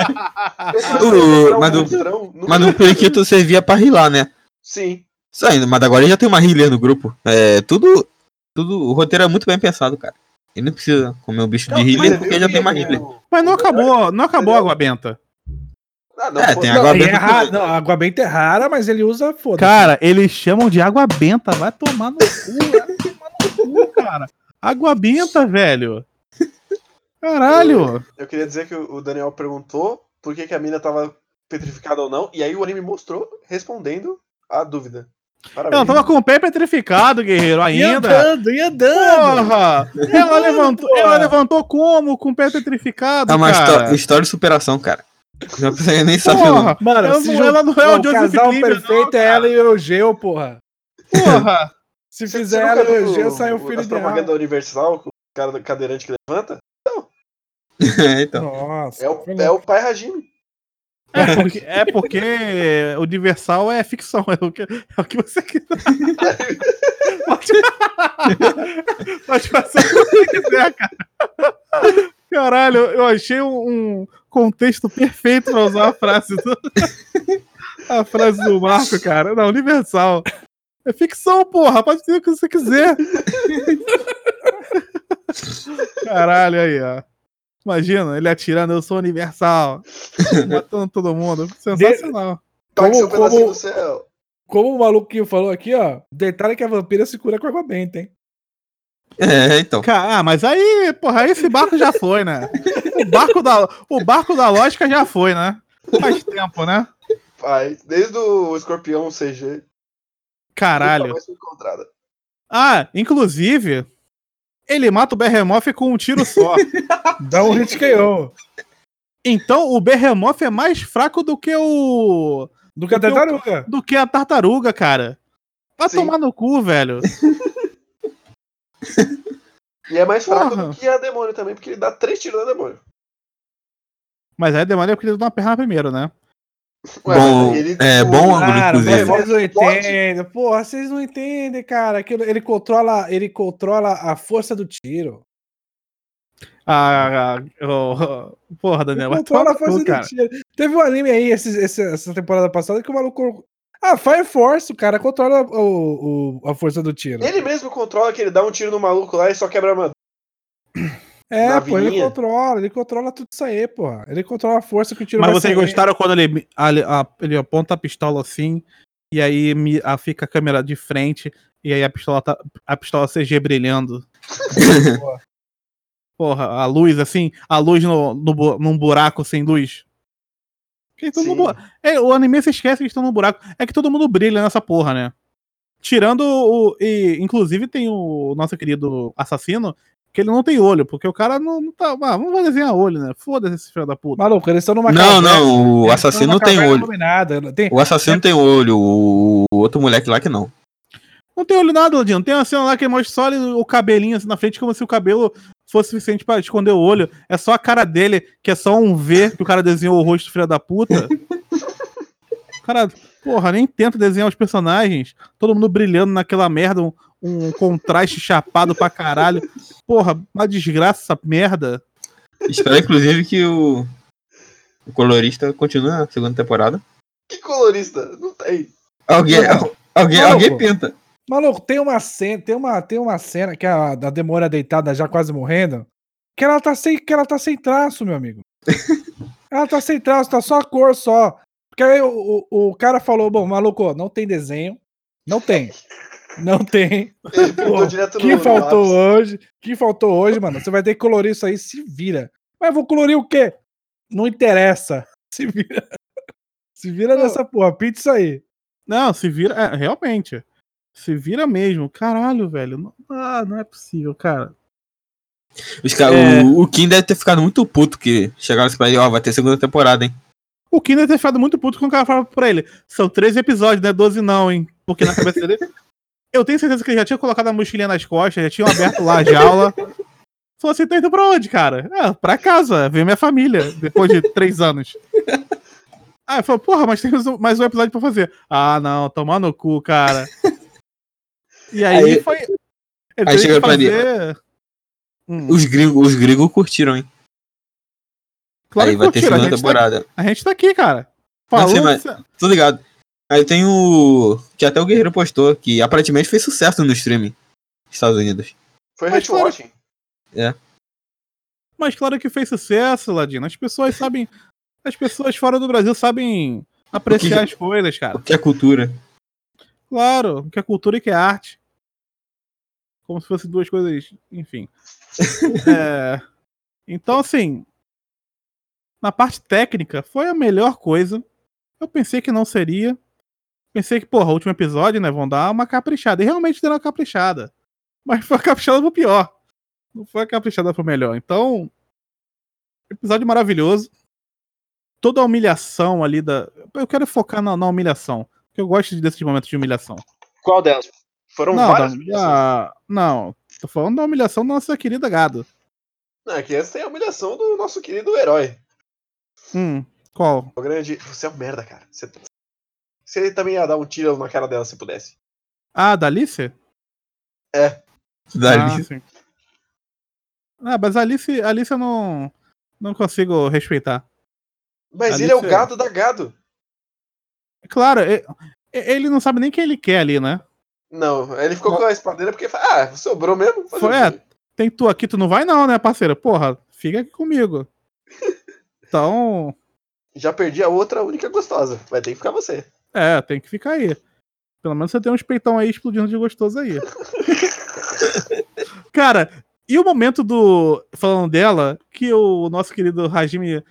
O- mas o- Mas no periquito servia pra rilar, né? Sim. Isso ainda, mas agora ele já tem uma healer no grupo. É, tudo, tudo. O roteiro é muito bem pensado, cara. Ele não precisa comer um bicho de Não, healer mas porque já tem uma o- healer. Mas não acabou, não acabou a água benta. Ah, não, É, tem não, água e benta é também. não, água benta é rara, mas ele usa foda. Cara, eles chamam de água benta. Vai tomar no cu, vai tomar no cu, cara. Água benta, velho. Caralho. Eu queria dizer que o Daniel perguntou por que, que a mina tava petrificada ou não, e aí o anime mostrou respondendo a dúvida. Parabéns. Ela tava com o pé petrificado, guerreiro, E ainda. andando, e andando. Porra! Ela levantou, ela levantou como? Com o pé petrificado, É uma cara. histó- história de superação, cara. Não precisa nem saber. Porra! Mano, ela, se não, ela não é o o Joseph casal perfeito não, é ela e o Eugeu, porra. Porra! Se Você- fizer você ela e o Eugeu, sai o filho dela. propaganda universal com o cara do cadeirante que levanta? É, então. Nossa. É o, é o pai Hajime. É porque, é porque Universal é ficção, é o que, é o que você quiser. Pode, pode fazer o que você quiser, cara. Caralho, eu achei um, um contexto perfeito pra usar a frase do. A frase do Marco, cara. Não, Universal. É ficção, porra. Pode dizer o que você quiser. Caralho, aí, ó. Imagina, ele atirando, eu sou universal. Matando todo mundo. Sensacional. Seu Como- como- do céu. Como o maluquinho falou aqui, ó. Detalhe que a vampira se cura com água benta, hein? É, então. Ah, mas aí, porra, aí esse barco já foi, né? O barco da, o barco da lógica já foi, né? Faz tempo, né? Pai, desde o escorpião CG. Caralho. Ah, inclusive, ele mata o Behemoth com um tiro só. Dá um hit KO. Então o Behemoth é mais fraco do que o. Do que a tartaruga. do que a tartaruga, cara. Vai Sim. tomar no cu, velho. E é mais fraco Porra. do que a demônio também, porque ele dá três tiros na demônio. Mas aí demora porque ele deu uma perna primeiro, né? Ué, Bom, ele- é bom ângulo, Cara, inclusive. vocês não entendem. Porra, vocês não entendem, cara. Aquilo, ele controla, ele controla a força do tiro. Ah, ah, oh, porra, Daniel, Ele controla a força cu, cara. do tiro. Teve um anime aí esse- esse- essa temporada passada que o maluco. Ah, Fire Force, o cara controla o, o- a força do tiro. Ele mesmo controla que ele dá um tiro no maluco lá e só quebra a armadura. É, na pô, ele controla, ele controla tudo isso aí, porra. Ele controla a força que o tiro Mas vai vocês sair. gostaram quando ele, ali- a- ele aponta a pistola assim, e aí mi- a- fica a câmera de frente, e aí a pistola, tá, a pistola CG brilhando. Porra, a luz assim, a luz no, no, num buraco sem luz. Que todo Sim. mundo, é, o anime se esquece que eles estão no buraco. É que todo mundo brilha nessa porra, né? Tirando o. E, inclusive tem o nosso querido assassino, que ele não tem olho, porque o cara não, não tá. Ah, vamos desenhar olho, né? Foda-se esse filho da puta. Maluco, eles estão numa Não, caverna, não, o assassino tem olho. iluminada, Tem, O assassino tem olho, o outro moleque lá que não. Não tem olho nada, Ladinho. Tem uma cena lá que mostra só o cabelinho assim na frente, como se o cabelo fosse suficiente pra esconder o olho. É só a cara dele, que é só um V que o cara desenhou o rosto filho da puta. Cara, porra, nem tenta desenhar os personagens. Todo mundo brilhando naquela merda, um, um contraste chapado pra caralho. Porra, uma desgraça essa merda. Espero, inclusive, que o, o colorista continue na segunda temporada. Que colorista? Não tem. Alguém, Não. alguém, Não, alguém pô. pinta. Maluco, tem uma cena, tem uma, tem uma cena que a da demora deitada já quase morrendo, que ela tá sem, que ela tá sem traço, meu amigo. ela tá sem traço, tá só a cor só. Porque aí o, o, o cara falou, bom, maluco, não tem desenho, não tem. Não tem. Pô, direto que no faltou lápis. hoje? que faltou hoje, mano? Você vai ter que colorir isso aí, se vira. Mas vou colorir o quê? Não interessa. Se vira. Se vira Pô. nessa porra, pinta isso aí. Não, se vira. É, realmente. Se vira mesmo. Caralho, velho. Não, ah, não é possível, cara. Os cara, É. o, o Kim deve ter ficado muito puto que chegaram pra ele, ó, vai ter segunda temporada, hein? O Kim deve ter ficado muito puto com o cara falava pra ele. São 13 episódios, não é 12 não, hein? Porque na cabeça dele. Eu tenho certeza que ele já tinha colocado a mochilinha nas costas, já tinham aberto lá a jaula. Falou assim, tá indo pra onde, cara? Ah, pra casa, ver minha família, depois de três anos. Ah, falou, porra, mas tem mais um episódio pra fazer. Ah, não, tomar no cu, cara. E aí, Aí- foi. Ele aí chega que pra ele. fazer... Hum, Os gringos, os gringos curtiram, hein? claro aí que vai ter curtiram, a segunda gente tá- temporada. A gente tá aqui, cara. Não Falou. sei, mas- Tô ligado. Aí tem o. Que até o Guerreiro postou, que aparentemente fez sucesso no streaming. nos Estados Unidos. Foi Mas claro- Hatchwatching. Mas claro que fez sucesso, Ladino. As pessoas sabem. As pessoas fora do Brasil sabem apreciar Porque- as coisas, cara. Que é cultura. Claro, que é cultura e que é arte. Como se fossem duas coisas. Enfim. É, Então, assim. Na parte técnica, foi a melhor coisa. Eu pensei que não seria. Pensei que, porra, o último episódio, né? Vão dar uma caprichada. E realmente deram uma caprichada. Mas foi a caprichada pro pior. Não foi a caprichada pro melhor. Então. Episódio maravilhoso. Toda a humilhação ali da. Eu quero focar na, na humilhação. Porque eu gosto desses momentos de humilhação. Qual delas? Foram Não, várias. da- humilhações. da- não, tô falando da humilhação da nossa querida gado. Não, é que essa tem a humilhação do nosso querido herói. Hum, qual? O grande. Você é um merda, cara. Você... Você também ia dar um tiro na cara dela se pudesse. Ah, da Alice? Dali. Ah, sim. Ah, mas a Alice, a Alice eu não, não consigo respeitar. Mas Ali ele é o você- gado da gado. Claro, ele não sabe nem quem ele quer ali, né? Não, ele ficou com a espadeira porque. Ah, sobrou mesmo? Foi, é, tem tu aqui, tu não vai não, né, parceiro? Porra, fica aqui comigo. Então, Já perdi a outra única gostosa. Vai ter que ficar você. é, tem que ficar aí. Pelo menos você tem uns peitão aí explodindo de gostoso aí. Cara, e o momento do. Falando dela, que o nosso querido Hajime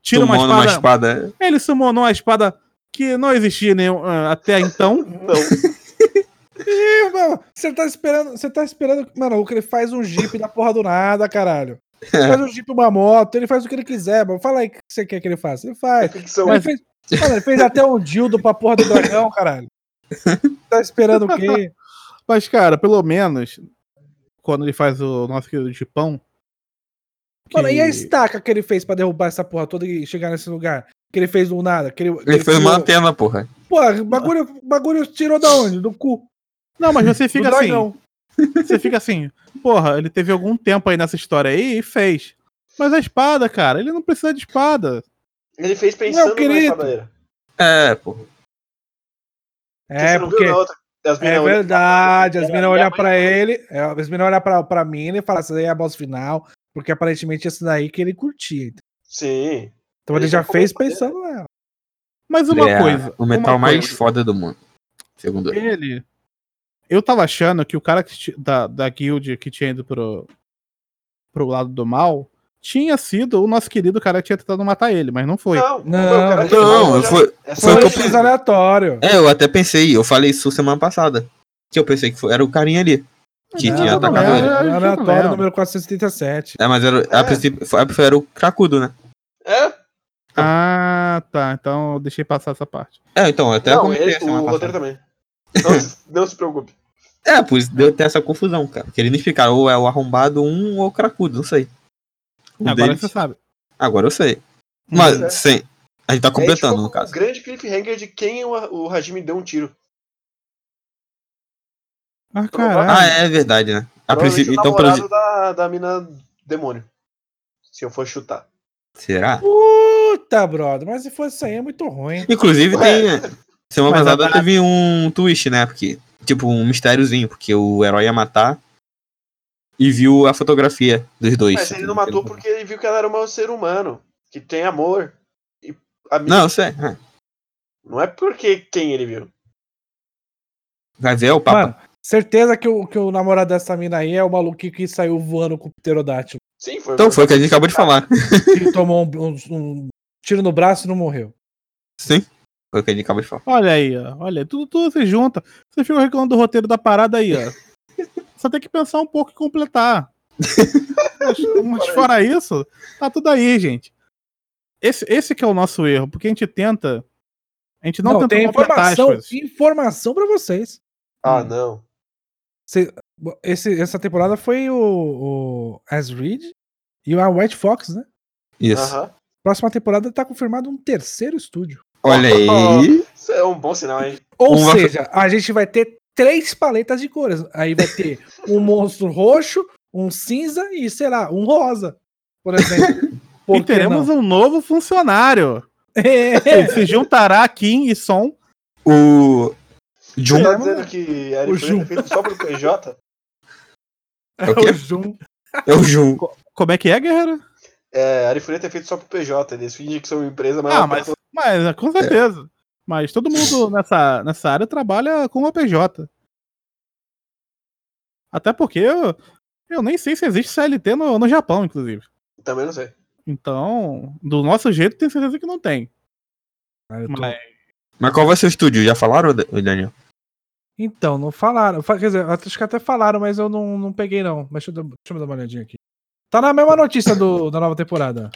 tira uma espada. uma espada. Ele summonou uma espada que não existia nenhum, ah, até então. Não. Ih, mano, você tá esperando, você tá esperando, mano, o que ele faz um jeep da porra do nada, caralho. Ele faz um jeep, uma moto, ele faz o que ele quiser, mano. Fala aí o que você quer que ele faça. Ele faz. Ele fez, mano, ele fez até um dildo pra porra do dragão, caralho. Tá esperando o quê? Mas, cara, pelo menos, quando ele faz o nosso querido de pão. Mano, e a que- estaca que ele fez pra derrubar essa porra toda e chegar nesse lugar? que ele fez do nada? Que ele, que Ele fez uma criou- antena, porra. Pô, o bagulho, o bagulho tirou da onde? Do cu. Não, mas você fica assim. Você fica assim, porra, ele teve algum tempo aí nessa história aí e fez. Mas a espada, cara, ele não precisa de espada. Ele fez pensando Meu querido. na espadadeira. É, porra. É, você não viu porque? As é verdade. As minas olham pra ele, é, as minas olham pra, pra mina e falam, essa daí é a boss final, porque aparentemente esse daí que ele curtia. Sim. Então ele Ele já fez pensando nela. Mas uma é coisa. O metal uma mais coisa. foda do mundo. Segundo ele. Ele. Eu tava achando que o cara que da, da guild que tinha ido pro, pro lado do mal tinha sido o nosso querido cara que tinha tentado matar ele, mas não foi. Não, Não, foi o cara que Não, falou já- foi, é foi o que eu ele. Foi aleatório. É, eu até pensei, eu falei isso semana passada. Que eu pensei que foi- era o carinha ali. Que Não, tinha não atacado era. ele. não Aleatório lembro. número 477. É, mas era, É. a princípio foi- era o cracudo, né? É? Ah, tá. Então eu deixei passar essa parte. É, então, até não, semana o roteiro também. Não, não se preocupe. É, por isso deu até essa confusão, cara. Que eles não explicaram, ou é o arrombado um ou o cracudo, não sei. Um Agora deles- você sabe. Agora eu sei. Mas, É. sem. A gente tá completando, é, tipo, no caso. O grande cliffhanger de quem o, o Hajime deu um tiro. Ah, Ah, caralho. é verdade, né? A princípio, o então, pelo da, da mina demônio. Se eu for chutar. Será? Puta, brother, mas se fosse isso aí é muito ruim. Inclusive, Ué. tem. Semana Mas passada teve um twist, né? Porque, tipo, um mistériozinho, porque o herói ia matar e viu a fotografia dos dois. Mas ele não matou porque ele viu que ela era um ser humano. Que tem amor. E a Não, eu sei. é. não é porque quem ele viu. Vai ver é o Papa. Mano, certeza que o, que o namorado dessa mina aí é o maluquinho que saiu voando com o pterodátilo. Sim, foi. Então foi o que a gente acabou de falar. Que tomou um, um- um tiro no braço e não morreu. Sim. Foi o que a gente acabou de falar. Olha aí, ó. Olha, tudo, tudo se junta. Você fica reclamando do roteiro da parada aí, ó. Só tem que pensar um pouco e completar. mas, mas fora isso, tá tudo aí, gente. Esse, esse que é o nosso erro, porque a gente tenta. A gente não, Não, tenta tem informação, informação pra vocês. Ah, não. Cê- esse- essa temporada foi o, o As Reed e a White Fox, né? Isso. Aham. Próxima temporada tá confirmado um terceiro estúdio. Olha aí. Isso é um bom sinal, hein? Ou Um vai- seja, a gente vai ter três paletas de cores. Aí vai ter um monstro roxo, um cinza e, sei lá, um rosa. Por exemplo. Por E teremos não? um novo funcionário. É, Ele se juntará a Kim e Som. O. Você Jun. tá dizendo que a O Arifureta Jun. é feito só pro PJ? É o o Jun. É o Jun. Como é que é, guerreiro? É, a Arifureta é feito só pro PJ. Eles fingem que são uma empresa, mas Ah, mas, mas com certeza. Mas todo mundo nessa, nessa área trabalha com a PJ. Até porque eu, eu nem sei se existe CLT no, no Japão, inclusive. também não sei. Então, do nosso jeito, tenho certeza que não tem. Ah, tô- Mas, Mas qual vai ser o estúdio? Já falaram, Da- o Daniel? Então, não falaram. Fa- Quer dizer, acho que até falaram, mas eu não, não peguei, não. Mas deixa eu, dar- deixa eu dar uma olhadinha aqui. Tá na mesma notícia do, da nova temporada.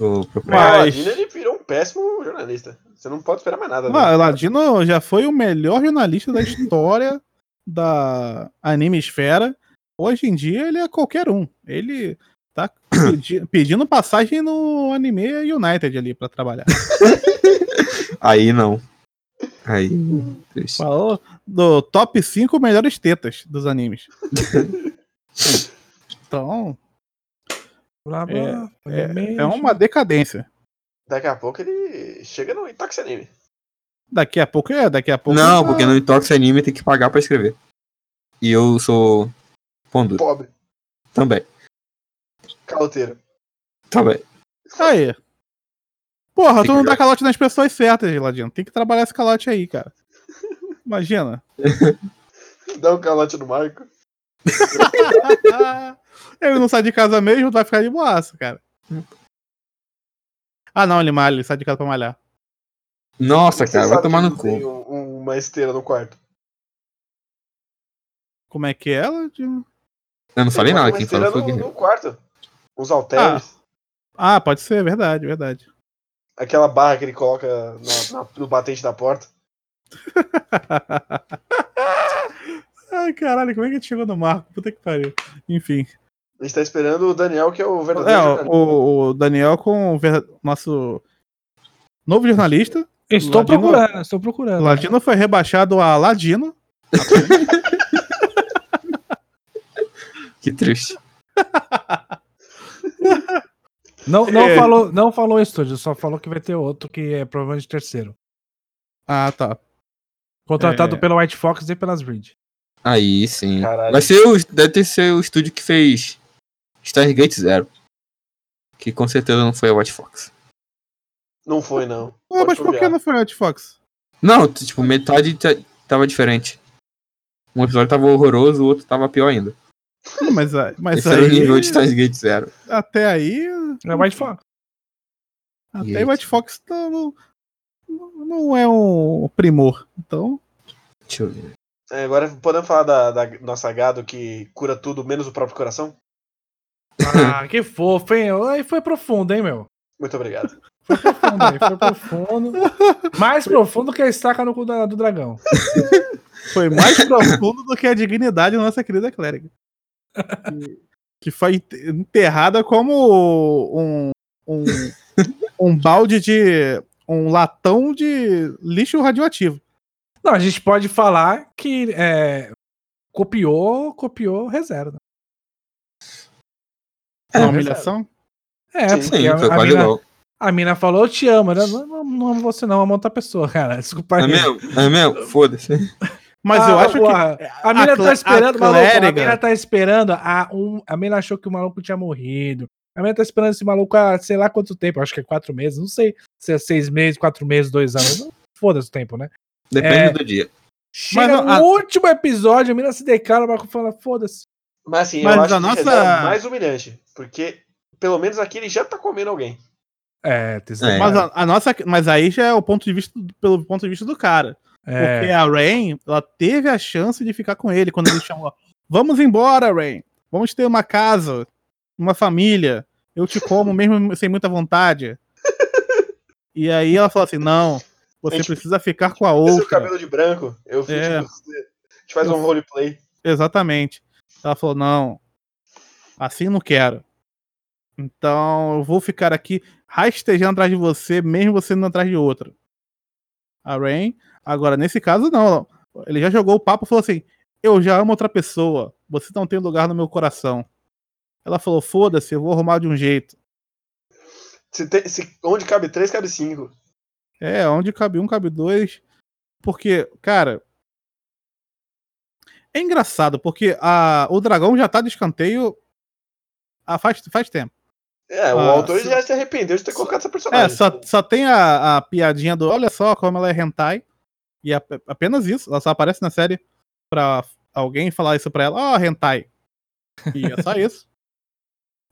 Vou Mas... procurar. O Mas- Aladino, ele virou um péssimo jornalista. Você não pode esperar mais nada. não, o Ladino já foi o melhor jornalista da história da Anime Esfera. Hoje em dia, ele é qualquer um. Ele tá pedi- pedindo passagem no Anime United ali pra trabalhar. Aí não. Aí. triste. Falou do top 5 melhores tetas dos animes. Então, Blá, blá, é, animation. é uma decadência. Daqui a pouco ele chega no Itaxi Anime. Daqui a pouco é, daqui a pouco. Não, tá- porque no Intox Anime tem que pagar pra escrever. E eu sou. Duro. Pobre. Também. Caloteiro. Também. Aí. Porra, tu Fica não dá calote nas pessoas certas, Ladino. Tem que trabalhar esse calote aí, cara. Imagina. Dá um calote no Marco. ele não sai de casa mesmo, vai ficar de boaça, cara. Ah, não, ele malha, ele sai de casa pra malhar. Nossa, Você cara, vai tomar no não tem cu. um- um- uma esteira no quarto. Como é que é, Ladino? Eu não falei nada, quem falou foi no, no quarto. Uns halteres. Ah, pode ser, verdade, verdade. Aquela barra que ele coloca na- na- no batente da porta. Ai, caralho, como é que a gente chegou no Marco? Puta que pariu. Enfim. A gente tá esperando o Daniel, que é o É, verdadeiro jornalista. o, o Daniel com o ver- nosso Novo jornalista. Estou Ladino- procurando, estou procurando. Ladino foi rebaixado a Ladino. Que triste. Não, não, É. falou, não falou o estúdio, só falou que vai ter outro que é provavelmente terceiro. Ah, tá. Contratado É. pela White Fox e pelas Reed. Aí sim. Caralho. Vai ser o. Deve ter ser o estúdio que fez Stargate Zero. Que com certeza não foi a White Fox. Não foi, não. Ah, Pode mas por que não foi a Ed Fox? Não, tipo, metade ta- tava diferente. Um episódio tava horroroso, o outro tava pior ainda. Mas, a- mas Esse era o nível aí, de Stargate Zero. até aí, É White Fox. até o Ed Fox não, não, não é um primor. Então, Deixa eu ver. É, agora podemos falar da, da nossa gado que cura tudo, menos o próprio coração? Ah, que fofo, hein? Aí foi profundo, hein, meu? Muito obrigado. Profundo aí, foi profundo. Mais profundo que a estaca no cu da- do dragão. foi mais profundo do que a dignidade da nossa querida clériga. Que, que foi ente- enterrada como um, um, um balde de. um latão de lixo radioativo. Não, a gente pode falar que é, copiou, copiou reserva. É, uma humilhação. É, Sim, porque Sim, a, foi a quase mina, igual. a mina falou, eu te amo. Ela, não, não, não amo você não, amo outra pessoa, cara. Desculpa É aí. mesmo? É mesmo? Foda-se. Mas Ah, eu acho porra, que. A mina tá esperando, a maluco, a mina tá esperando a um. A mina achou que o maluco tinha morrido. A mina tá esperando esse maluco há sei lá quanto tempo, acho que é quatro meses, não sei se é seis meses, quatro meses, dois anos. Foda-se o tempo, né? Depende É. do dia. Chega Mas no a- último episódio, a mina se declara, o maluco fala, foda-se. Mas assim, Mas eu acho a que nossa- é mais humilhante. Porque, pelo menos aqui, ele já tá comendo alguém. É, É. Mas a, a nossa. Mas aí já é o ponto de vista pelo ponto de vista do cara. é, Porque a Rain, ela teve a chance de ficar com ele quando ele chamou. Vamos embora, Rain. Vamos ter uma casa, uma família. Eu te como mesmo sem muita vontade. E aí ela falou assim: não, você Gente, precisa ficar com a é o outra. cabelo de branco, eu fico É. você. A gente faz um roleplay. Exatamente. Ela falou: não, assim não quero. Então eu vou ficar aqui rastejando atrás de você, mesmo você indo atrás de outra. A Rain, agora nesse caso não. Ele já jogou o papo e falou assim: eu já amo outra pessoa, você não tem lugar no meu coração. Ela falou: foda-se, eu vou arrumar de um jeito. Se tem- se- onde cabe três, cabe cinco. É, onde cabe um, cabe dois. Porque, cara. É engraçado, porque a, o dragão já tá de escanteio há faz, faz tempo. É, o Ah, autor já se arrependeu de ter colocado essa É, personagem. só, só tem a, a piadinha do olha só como ela é hentai. E é apenas isso. Ela só aparece na série pra alguém falar isso pra ela. Ó, hentai. E é só isso.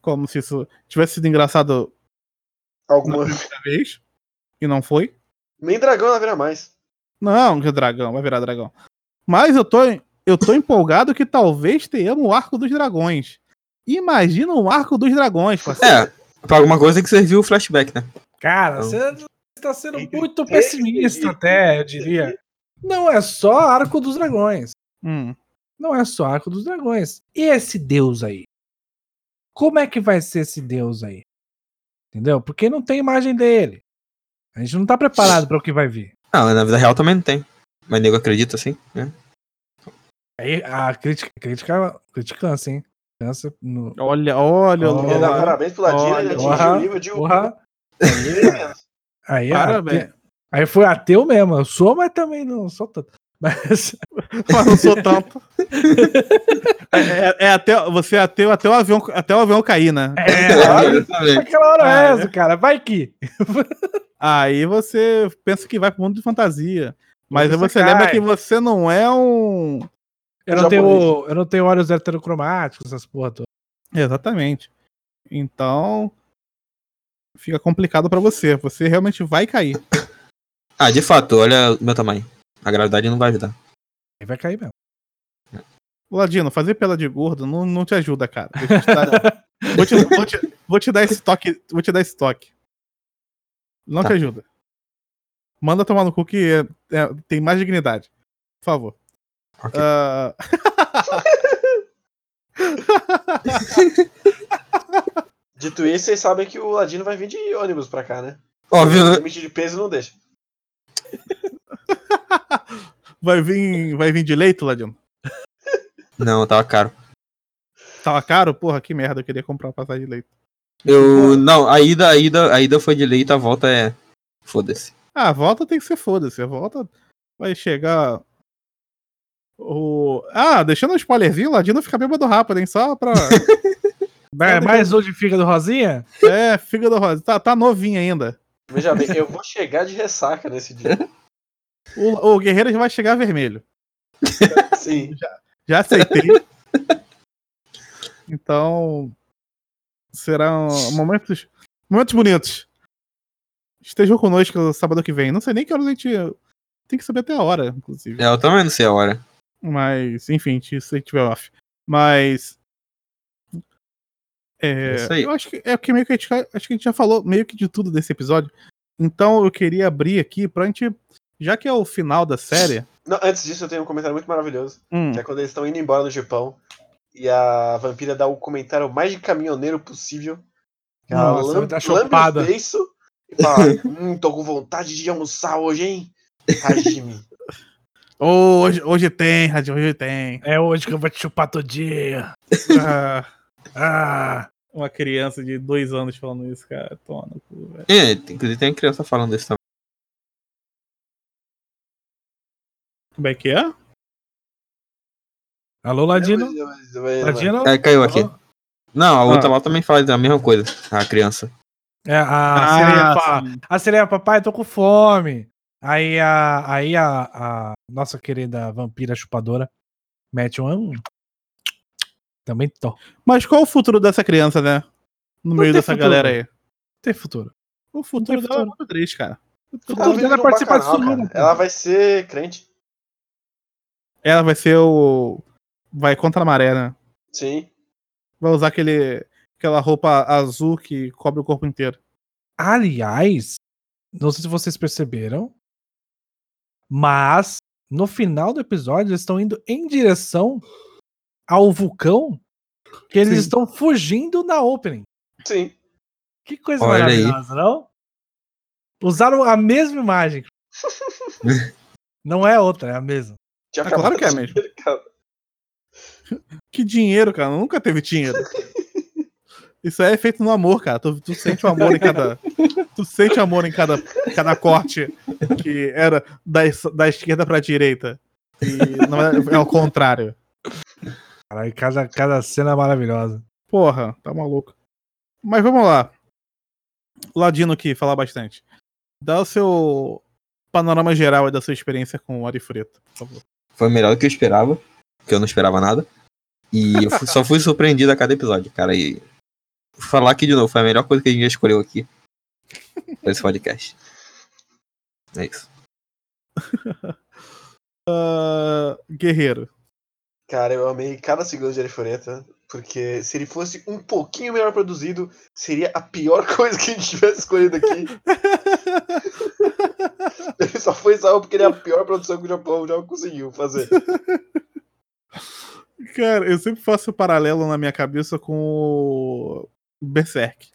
Como se isso tivesse sido engraçado Alguma... vez. E não foi. Nem dragão ela vira mais. Não, que dragão, vai virar dragão. Mas eu tô, eu tô empolgado que talvez tenhamos o arco dos dragões. Imagina um arco dos dragões, parceiro. É, pra alguma coisa que servir o flashback, né? Cara, Então. você está sendo muito pessimista até, eu diria. Não é só Arco dos Dragões. Hum. Não é só Arco dos Dragões. E esse deus aí? Como é que vai ser esse deus aí? Entendeu? Porque não tem imagem dele. A gente não tá preparado para o que vai vir. Não, na vida real também não tem. Mas nego acredita assim, né? Aí a crítica, crítica, crítica cansa, hein? Cansa no. Olha, olha, Oh. Olha. parabéns pro Ladino, ele atingiu porra, o nível de. Aí, Parabéns. ate- aí foi ateu mesmo. Eu sou, mas também não sou tanto. Mas Mas não sou tanto. É, é- é até, você é ateu até o avião, até o avião cair, né? é, Exatamente. aquela hora Ah, é é. essa, cara. Vai que. Aí você pensa que vai pro mundo de fantasia. Mas aí Você você lembra que você não é um. Eu não, tenho, eu não tenho olhos heterocromáticos, essas porra toda. Exatamente. Então. Fica complicado pra você. Você realmente vai cair. Ah, de fato, olha o meu tamanho. A gravidade não vai ajudar. Aí vai cair mesmo. Ladino, fazer pela de gordo não, não te ajuda, cara. Te dar- vou, te, vou te- vou te dar esse toque. Vou te dar esse toque. Não Tá. te ajuda. Manda tomar no cu que é- é- tem mais dignidade. Por favor. Ok. Ah, Dito isso, vocês sabem que o Ladino vai vir de ônibus pra cá, né? Óbvio, né? Limite de peso não deixa. Vai vir, vai vir de leito, Ladino? Não, tava caro. Tava caro? Porra, que merda, eu queria comprar uma passagem de leito. Eu. Não, a ida, a ida, a ida foi de leito, a volta é. Foda-se. Ah, a volta tem que ser foda-se. A volta vai chegar. O... Ah, deixando um spoilerzinho, o Ladino fica bêbado rápido, hein? Só pra. É, mais um de fígado rosinha? é, fígado rosa. Tá, tá novinho ainda. Veja bem, eu vou chegar de ressaca nesse dia. O, o Guerreiro já vai chegar vermelho. Sim. Já aceitei. Então. Serão momentos, momentos bonitos. Estejam conosco sábado que vem. Não sei nem que horas a gente. Tem que saber até a hora, inclusive. É, eu também não sei a hora. Mas, enfim, se a gente tiver off. Mas. É, Isso aí. eu acho que é que meio que a gente, acho que a gente já falou meio que de tudo desse episódio. Então eu queria abrir aqui pra gente. Já que é o final da série. Não, antes disso, eu tenho um comentário muito maravilhoso. hum, Que é quando eles estão indo embora do Japão. E a vampira dá o comentário mais de caminhoneiro possível. Que ela Nossa, lambe, tá lambe chopada. o beiço e fala: Hum, tô com vontade de almoçar hoje, hein? Hajime. hoje, hoje tem, Rádio, hoje tem. É hoje que eu vou te chupar todo dia. Ah, Ah, uma criança de dois anos falando isso, cara. Toma no cu, velho. É, inclusive tem criança falando isso também. Como é que é? alô, Ladino? Ladino? É, caiu aqui. Não, a outra Ah. lá também fala a mesma coisa, a criança. É, a Ah, sereia a sereia, papai, tô com fome. Aí a, aí a, a nossa querida vampira chupadora mete um. "Hum, Também tô. Mas qual o futuro dessa criança, né? No Não meio dessa futuro. galera aí. Tem futuro. O futuro tem dela é futuro. muito triste, cara. Ela Ela vive vai num participar pô. Ela vai ser crente. Ela vai ser o. Vai contra a maré, né? Sim. Vai usar aquele. aquela roupa azul que cobre o corpo inteiro. Aliás, não sei se vocês perceberam, mas no final do episódio eles estão indo em direção ao vulcão que eles Sim. estão fugindo na opening. Sim. Que coisa Olha aí. maravilhosa, não? Usaram a mesma imagem. não é outra, é a mesma. Tinha É claro que é mesmo. cara. Que dinheiro, cara. Nunca teve dinheiro. Isso aí é feito no amor, cara. Tu, tu sente o amor em cada. Tu sente o amor em cada, cada corte que era da, da esquerda pra direita. E não é, é o contrário. Caralho, cada, cada cena maravilhosa. Porra, tá maluco. Mas vamos lá. Ladino aqui, falar bastante. Dá o seu panorama geral aí da sua experiência com o Arifreto, por favor. Foi melhor do que eu esperava, porque eu não esperava nada. E eu fui- só fui surpreendido a cada episódio, cara. E vou falar aqui de novo, foi a melhor coisa que a gente já escolheu aqui pra esse podcast. É isso. Ah, Guerreiro. Cara, eu amei cada segundo de Arifureta, porque se ele fosse um pouquinho melhor produzido, seria a pior coisa que a gente tivesse escolhido aqui. Ele só foi salvo porque ele é a pior produção que o Japão já conseguiu fazer. Cara, eu sempre faço o paralelo na minha cabeça com o Berserk.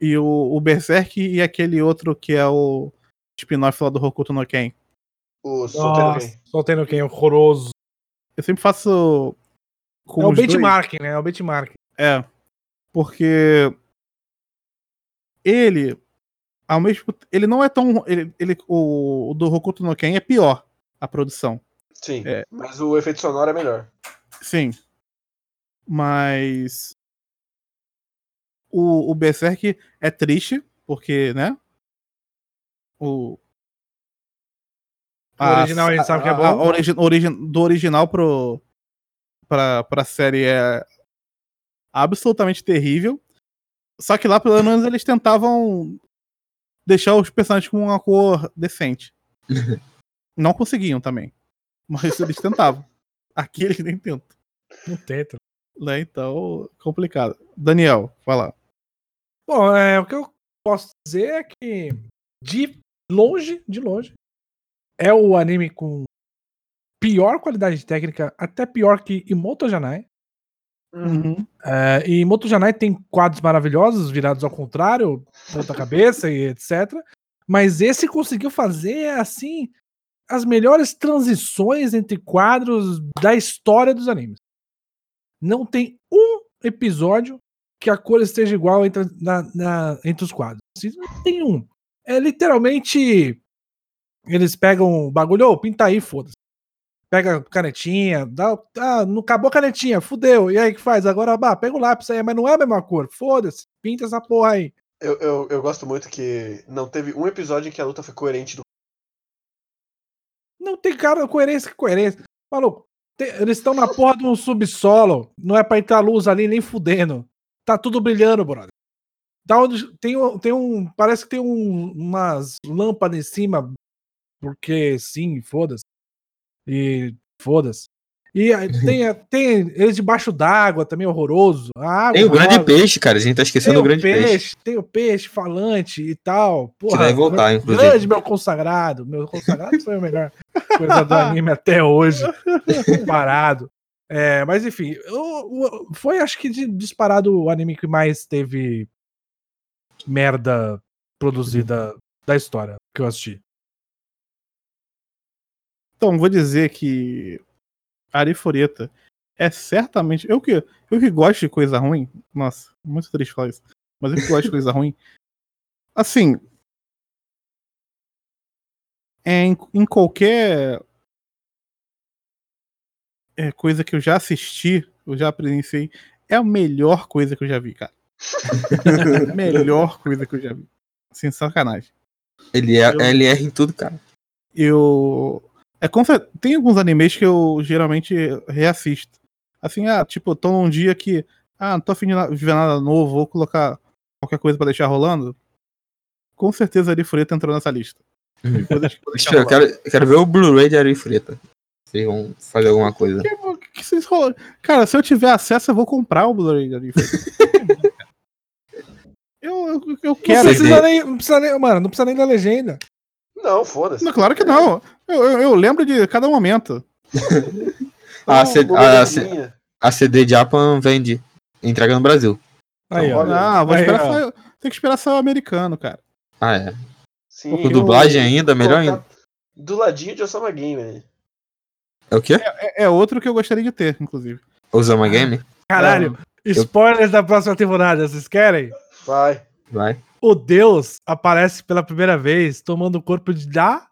E o, o Berserk e aquele outro que é o spin-off lá do Hokuto no Ken. O Solteiro Ken. soltando quem? Horroroso. Eu sempre faço com É o os dois. benchmark, né? É o benchmark. É. Porque ele ao mesmo ele não é tão ele, ele o, o do Hokuto no Ken é pior a produção. Sim, É. mas o efeito sonoro é melhor. Sim. Mas o, o Berserk é triste, porque, né? O. O original a gente sabe que é bom. a- a origi- origi- do original pro, pra, pra série é absolutamente terrível. Só que lá, pelo menos, eles tentavam deixar os personagens com uma cor decente. Não conseguiam também. Mas eles tentavam. Aqui eles nem tentam. Não tenta. Né? Então, complicado. Daniel, vai lá. Bom, é, o que eu posso dizer é que, de longe, de longe, é o anime com pior qualidade técnica, até pior que Imoto Janai. Uhum. É, e Moto Janai tem quadros maravilhosos, virados ao contrário, ponta cabeça e etc. Mas esse conseguiu fazer, assim, as melhores transições entre quadros da história dos animes. Não tem um episódio que a cor esteja igual entre, na, na, entre os quadros. Assim, não tem um. É literalmente. Eles pegam o bagulho, oh, pinta aí, foda-se. Pega canetinha, dá. Ah, não acabou a canetinha, fudeu. E aí que faz? Agora, bah, pega o lápis aí, mas não é a mesma cor. Foda-se, pinta essa porra aí. Eu, eu, eu gosto muito que não teve um episódio em que a luta foi coerente do. Não tem cara coerência que coerência. Maluco, tem, eles estão na porra de um subsolo. Não é pra entrar luz ali nem fudendo. Tá tudo brilhando, brother. Da onde tem, tem um. Parece que tem um, umas lâmpadas em cima. Porque sim, foda-se. E foda-se. E tem, tem eles debaixo d'água também, horroroso. tem o grande peixe, cara. A gente tá esquecendo o grande peixe, peixe, Tem o peixe falante e tal. Porra, que vai voltar, meu, inclusive. Grande meu consagrado. Meu consagrado foi a melhor coisa do anime até hoje. Parado. É, mas enfim, eu, foi acho que disparado o anime que mais teve merda produzida da história que eu assisti. Então, vou dizer que Arifureta é certamente. Eu que, eu que gosto de coisa ruim. Nossa, muito triste falar isso. Mas eu que gosto de coisa ruim. Assim. É, em, em qualquer é, coisa que eu já assisti, eu já presenciei, é a melhor coisa que eu já vi, cara. melhor coisa que eu já vi. Sem sacanagem. Ele, é, eu, ele erra em tudo, cara. Eu. É, tem alguns animes que eu geralmente reassisto. Assim, ah, tipo, tô num dia que. Ah, não tô afim de ver nada novo, vou colocar qualquer coisa pra deixar rolando. Com certeza Arifureta entrou nessa lista. Uhum. Eu quero, quero ver o Blu-ray de Arifureta. Vocês vão fazer alguma coisa. Que, que vocês Cara, se eu tiver acesso, eu vou comprar o Blu-ray de Arifureta. eu, eu, eu quero. Não precisa, nem, não precisa nem. Mano, não precisa nem da legenda. Não, foda-se. Claro que não. Eu, eu, eu, lembro de cada momento. a, CD, a, a, CD Japan vende. Entrega no Brasil. Aí, ó. Ah, vou aí, esperar ó. Só, tem que esperar só o americano, cara. Ah, é. Sim, Com dublagem ainda, melhor ainda. Do ladinho de Osama Game, É o quê? É, é, outro que eu gostaria de ter, inclusive. Osama ah. Game? Caralho, spoilers da próxima temporada, vocês querem? Vai. Vai o Deus aparece pela primeira vez tomando o corpo de da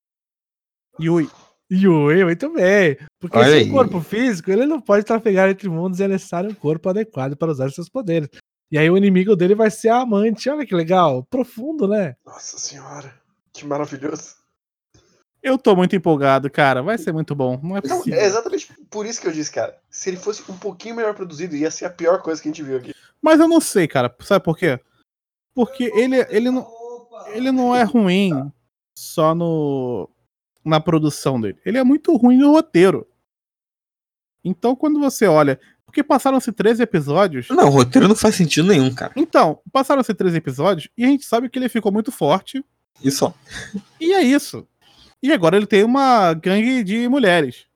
Yui. Yui, muito bem. Porque Olha sem corpo físico, ele não pode trafegar entre mundos e é necessário um corpo adequado para usar seus poderes. E aí o inimigo dele vai ser a amante. Olha que legal. Profundo, né? Nossa senhora. Que maravilhoso. Eu tô muito empolgado, cara. Vai ser muito bom. Não é possível. Não, é exatamente por isso que eu disse, cara. Se ele fosse um pouquinho melhor produzido, ia ser a pior coisa que a gente viu aqui. Mas eu não sei, cara. Sabe por quê? Porque ele, ele, não, ele não é ruim só no na produção dele. Ele é muito ruim no roteiro. Então, quando você olha. Porque passaram-se 13 episódios. Não, o roteiro não faz sentido nenhum, cara. Então, passaram-se 13 episódios e a gente sabe que ele ficou muito forte. Isso. E é isso. E agora ele tem uma gangue de mulheres.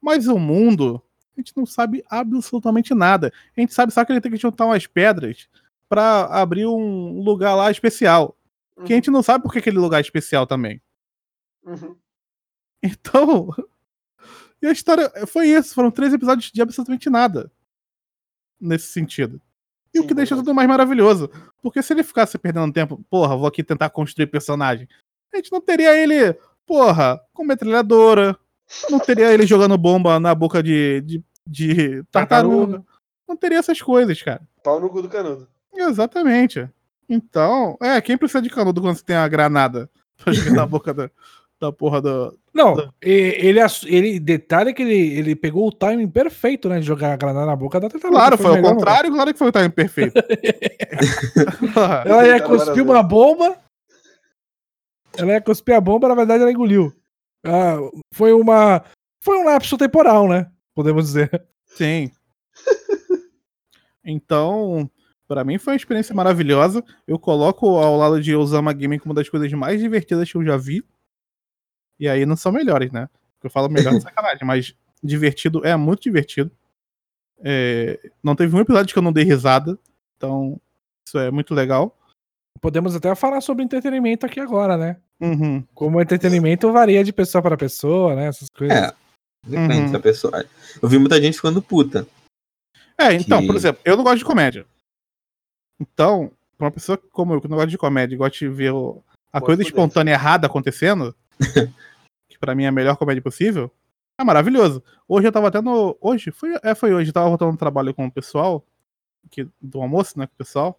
Mas o mundo, a gente não sabe absolutamente nada. A gente sabe só que ele tem que juntar umas pedras para abrir um lugar lá especial. Uhum. Que a gente não sabe por que aquele lugar é especial também. Uhum. Então. E a história foi isso. Foram três episódios de absolutamente nada. Nesse sentido. E Sim, o que deixa tudo mais maravilhoso. Porque se ele ficasse perdendo tempo, porra, vou aqui tentar construir personagem. A gente não teria ele, porra, com metralhadora. Não teria ele jogando bomba na boca de, de, de tartaruga. Não teria essas coisas, cara. Pau no cu do canudo. Exatamente. Então, é, quem precisa de canudo quando você tem a granada pra jogar na boca da, da porra do. Não, da... ele, ele. Detalhe que ele, ele pegou o timing perfeito, né? De jogar a granada na boca da tartaruga. Claro, foi, foi ao contrário, claro que foi o timing perfeito. ela ia cuspir uma bomba. Ela ia cuspir a bomba, na verdade ela engoliu. Ah, foi uma. Foi um lapso temporal, né? Podemos dizer. Sim. Então, para mim foi uma experiência maravilhosa. Eu coloco ao lado de Osama Gaming como uma das coisas mais divertidas que eu já vi. E aí não são melhores, né? Eu falo melhor de sacanagem, mas divertido é muito divertido. É, não teve um episódio que eu não dei risada. Então, isso é muito legal. Podemos até falar sobre entretenimento aqui agora, né? Uhum. Como o entretenimento varia de pessoa para pessoa, né? Essas coisas. É. Depende Uhum. da pessoa. Eu vi muita gente ficando puta. É, então, Que- por exemplo, eu não gosto de comédia. Então, pra uma pessoa como eu, que não gosta de comédia gosta de ver o- a Pode coisa poder. espontânea errada acontecendo, que pra mim é a melhor comédia possível, é maravilhoso. Hoje eu tava até no. Hoje? Foi, é, foi hoje. Eu tava voltando no trabalho com o pessoal, que, do almoço, né, com o pessoal,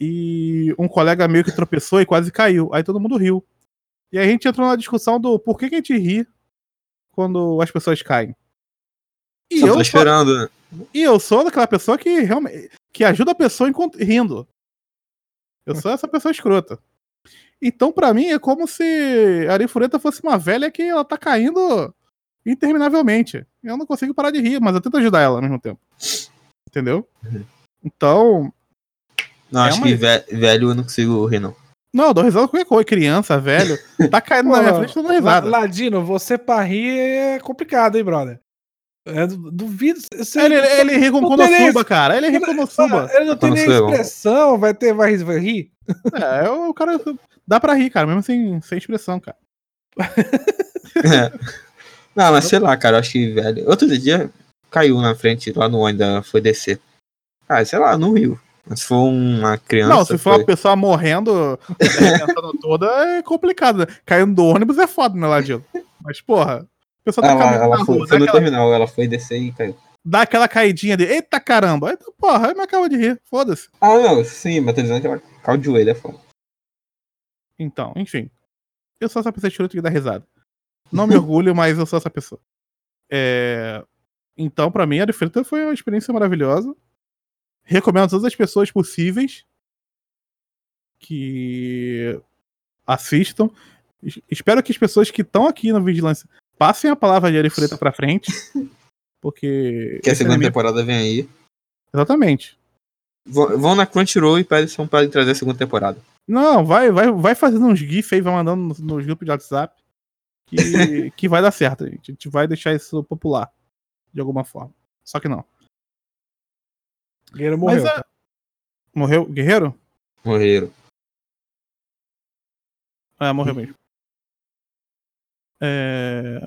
e um colega meio que tropeçou e quase caiu. Aí todo mundo riu. E aí a gente entrou na discussão do por que, que a gente ri quando as pessoas caem. E Só eu tô esperando, né? e eu sou daquela pessoa que realmente que ajuda a pessoa rindo. Eu sou essa pessoa escrota. Então, pra mim, é como se a Arifureta fosse uma velha que ela tá caindo interminavelmente. Eu não consigo parar de rir, mas eu tento ajudar ela ao mesmo tempo. Entendeu? Uhum. Então, Não, É acho uma- que ve- velho eu não consigo rir, não. não, eu dou risada com qualquer coisa. Criança, velho, tá caindo na minha Pô, frente, eu dou risada. La- Ladino, você pra rir é complicado, hein, brother? É, du- duvido. Você, Ele, ele ri com Konosuba, cara. Ele ri com Konosuba. ele não tem nem expressão, vai ter, vai, vai rir. É, o cara. Dá pra rir, cara, mesmo sem, sem expressão, cara. É. Não, mas sei lá, cara, eu acho que velho. Outro dia caiu na frente lá no ainda foi descer. Ah, sei lá, não riu. Mas se for uma criança. Não, se for foi- uma pessoa morrendo, toda, é complicado. né? Caindo do ônibus é foda, né, Ladino? Mas, porra, pessoa tá Ela, ela foi, rua, foi no aquela, terminal, ela foi descer e caiu. dá aquela caidinha de, eita caramba, tu, porra, aí me acaba de rir, foda-se. Ah, não, sim, mas tô dizendo que ela caiu de joelho, é foda. Então, enfim. Eu sou essa pessoa escrota que dá risada. Não me orgulho, mas eu sou essa pessoa. É... Então, pra mim, a Defrita foi uma experiência maravilhosa. Recomendo a todas as pessoas possíveis que assistam. Es- Espero que as pessoas que estão aqui no Vigilância passem a palavra de Arifureta pra frente. Porque. Que a esse segunda anime- temporada vem aí. Exatamente. Vão vão na Crunchyroll e peçam pra ele trazer a segunda temporada. Não, vai, vai, vai fazendo uns GIFs aí, vai mandando nos, nos grupos de WhatsApp. Que, que vai dar certo, gente. A gente vai deixar isso popular. De alguma forma. Só que não. Guerreiro morreu. é- Morreu? Guerreiro? Morreram. É, morreu mesmo. É...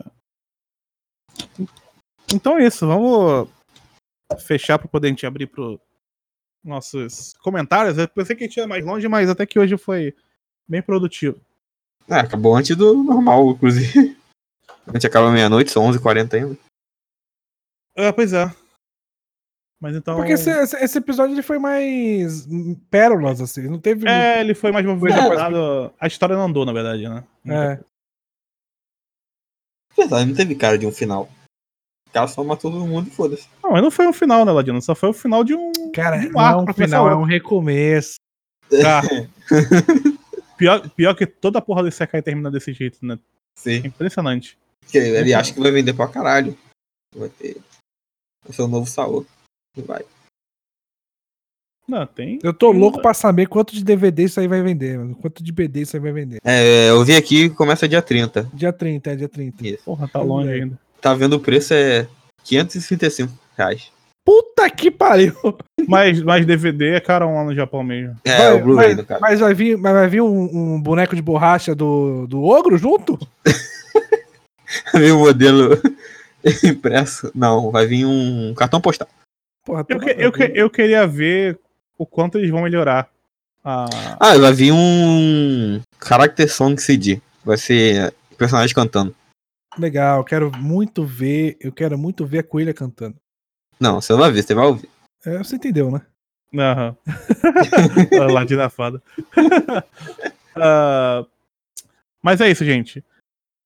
Então é isso, vamos fechar para poder a gente abrir pro nossos comentários. Eu pensei que a gente ia mais longe, mas até que hoje foi bem produtivo. É, acabou antes do normal, inclusive. A gente acaba meia-noite, são 11h40 ainda. É, pois é. Mas então. Porque esse, esse- episódio ele foi mais pérolas, assim. Não teve. É, ele foi mais movimentado. A história não andou, na verdade, né? É. Verdade, não teve cara de um final. O cara só matou todo mundo e foda-se. Não, mas não foi um final, né, Ladino? Só foi o final de um. Cara, de um não é um final, é um recomeço. Cara, pior, pior que toda a porra do Isekai termina desse jeito, né? É Sim. impressionante. Porque ele acha que vai vender pra caralho. Vai ter. Vai ser o novo Saô. E vai. Não, tem. Eu tô louco pra saber quanto de DVD isso aí vai vender, mano. Quanto de BD isso aí vai vender. É, eu vi aqui que começa dia 30. Dia 30, é dia 30. Isso. Porra, tá longe é. ainda. Tá vendo o preço é 535 reais. Puta que pariu! Mas, mas DVD é carão lá no Japão mesmo. É, Vai- o Blu-ray mas, do cara. mas vai vir, mas vai vir um, um boneco de borracha do, do ogro junto? Vai vir o modelo impresso. Não, vai vir um cartão postal. Porra, Eu, tô- que- eu, que- eu queria ver o quanto eles vão melhorar. a- Ah, vai vir um Character Song CD. Vai ser personagem cantando. Legal, eu quero muito ver. Eu quero muito ver a coelha cantando. Não, você não vai ver, você vai ouvir. É, você entendeu, né? Aham. Ah, Ladina fada. Ah, mas é isso, gente.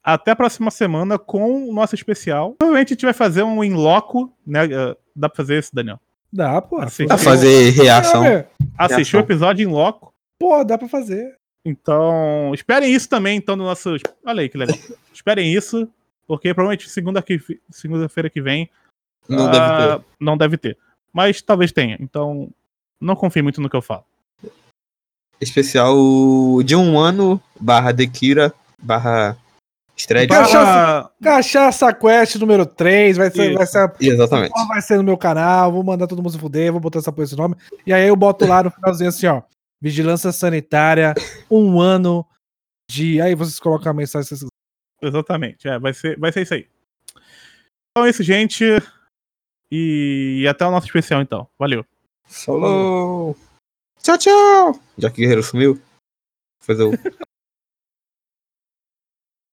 Até a próxima semana com o nosso especial. Provavelmente a gente vai fazer um in loco, né? Ah, Dá pra fazer isso, Daniel? Dá, pô. Vai Sim. fazer reação. É, Assistir o episódio em loco. Pô, dá pra fazer. Então, esperem isso também, então, no nosso. Olha aí que legal. esperem isso, porque provavelmente segunda que- segunda-feira que vem Não ah, deve ter. não deve ter. Mas talvez tenha. Então, não confie muito no que eu falo. Especial de um ano barra Dekira barra Estreia de Cachaça, Cachaça Quest número 3, vai ser, vai ser, Exatamente. vai ser no meu canal, vou mandar todo mundo se fuder, vou botar essa porra esse nome. E aí eu boto lá no finalzinho assim, ó. Vigilância sanitária, um ano de. Aí vocês colocam a mensagem. Vocês... Exatamente, é, vai ser, vai ser isso aí. Então é isso, gente. E até o nosso especial, então. Valeu. Falou! Tchau, tchau! Já que o Guerreiro sumiu, fazer o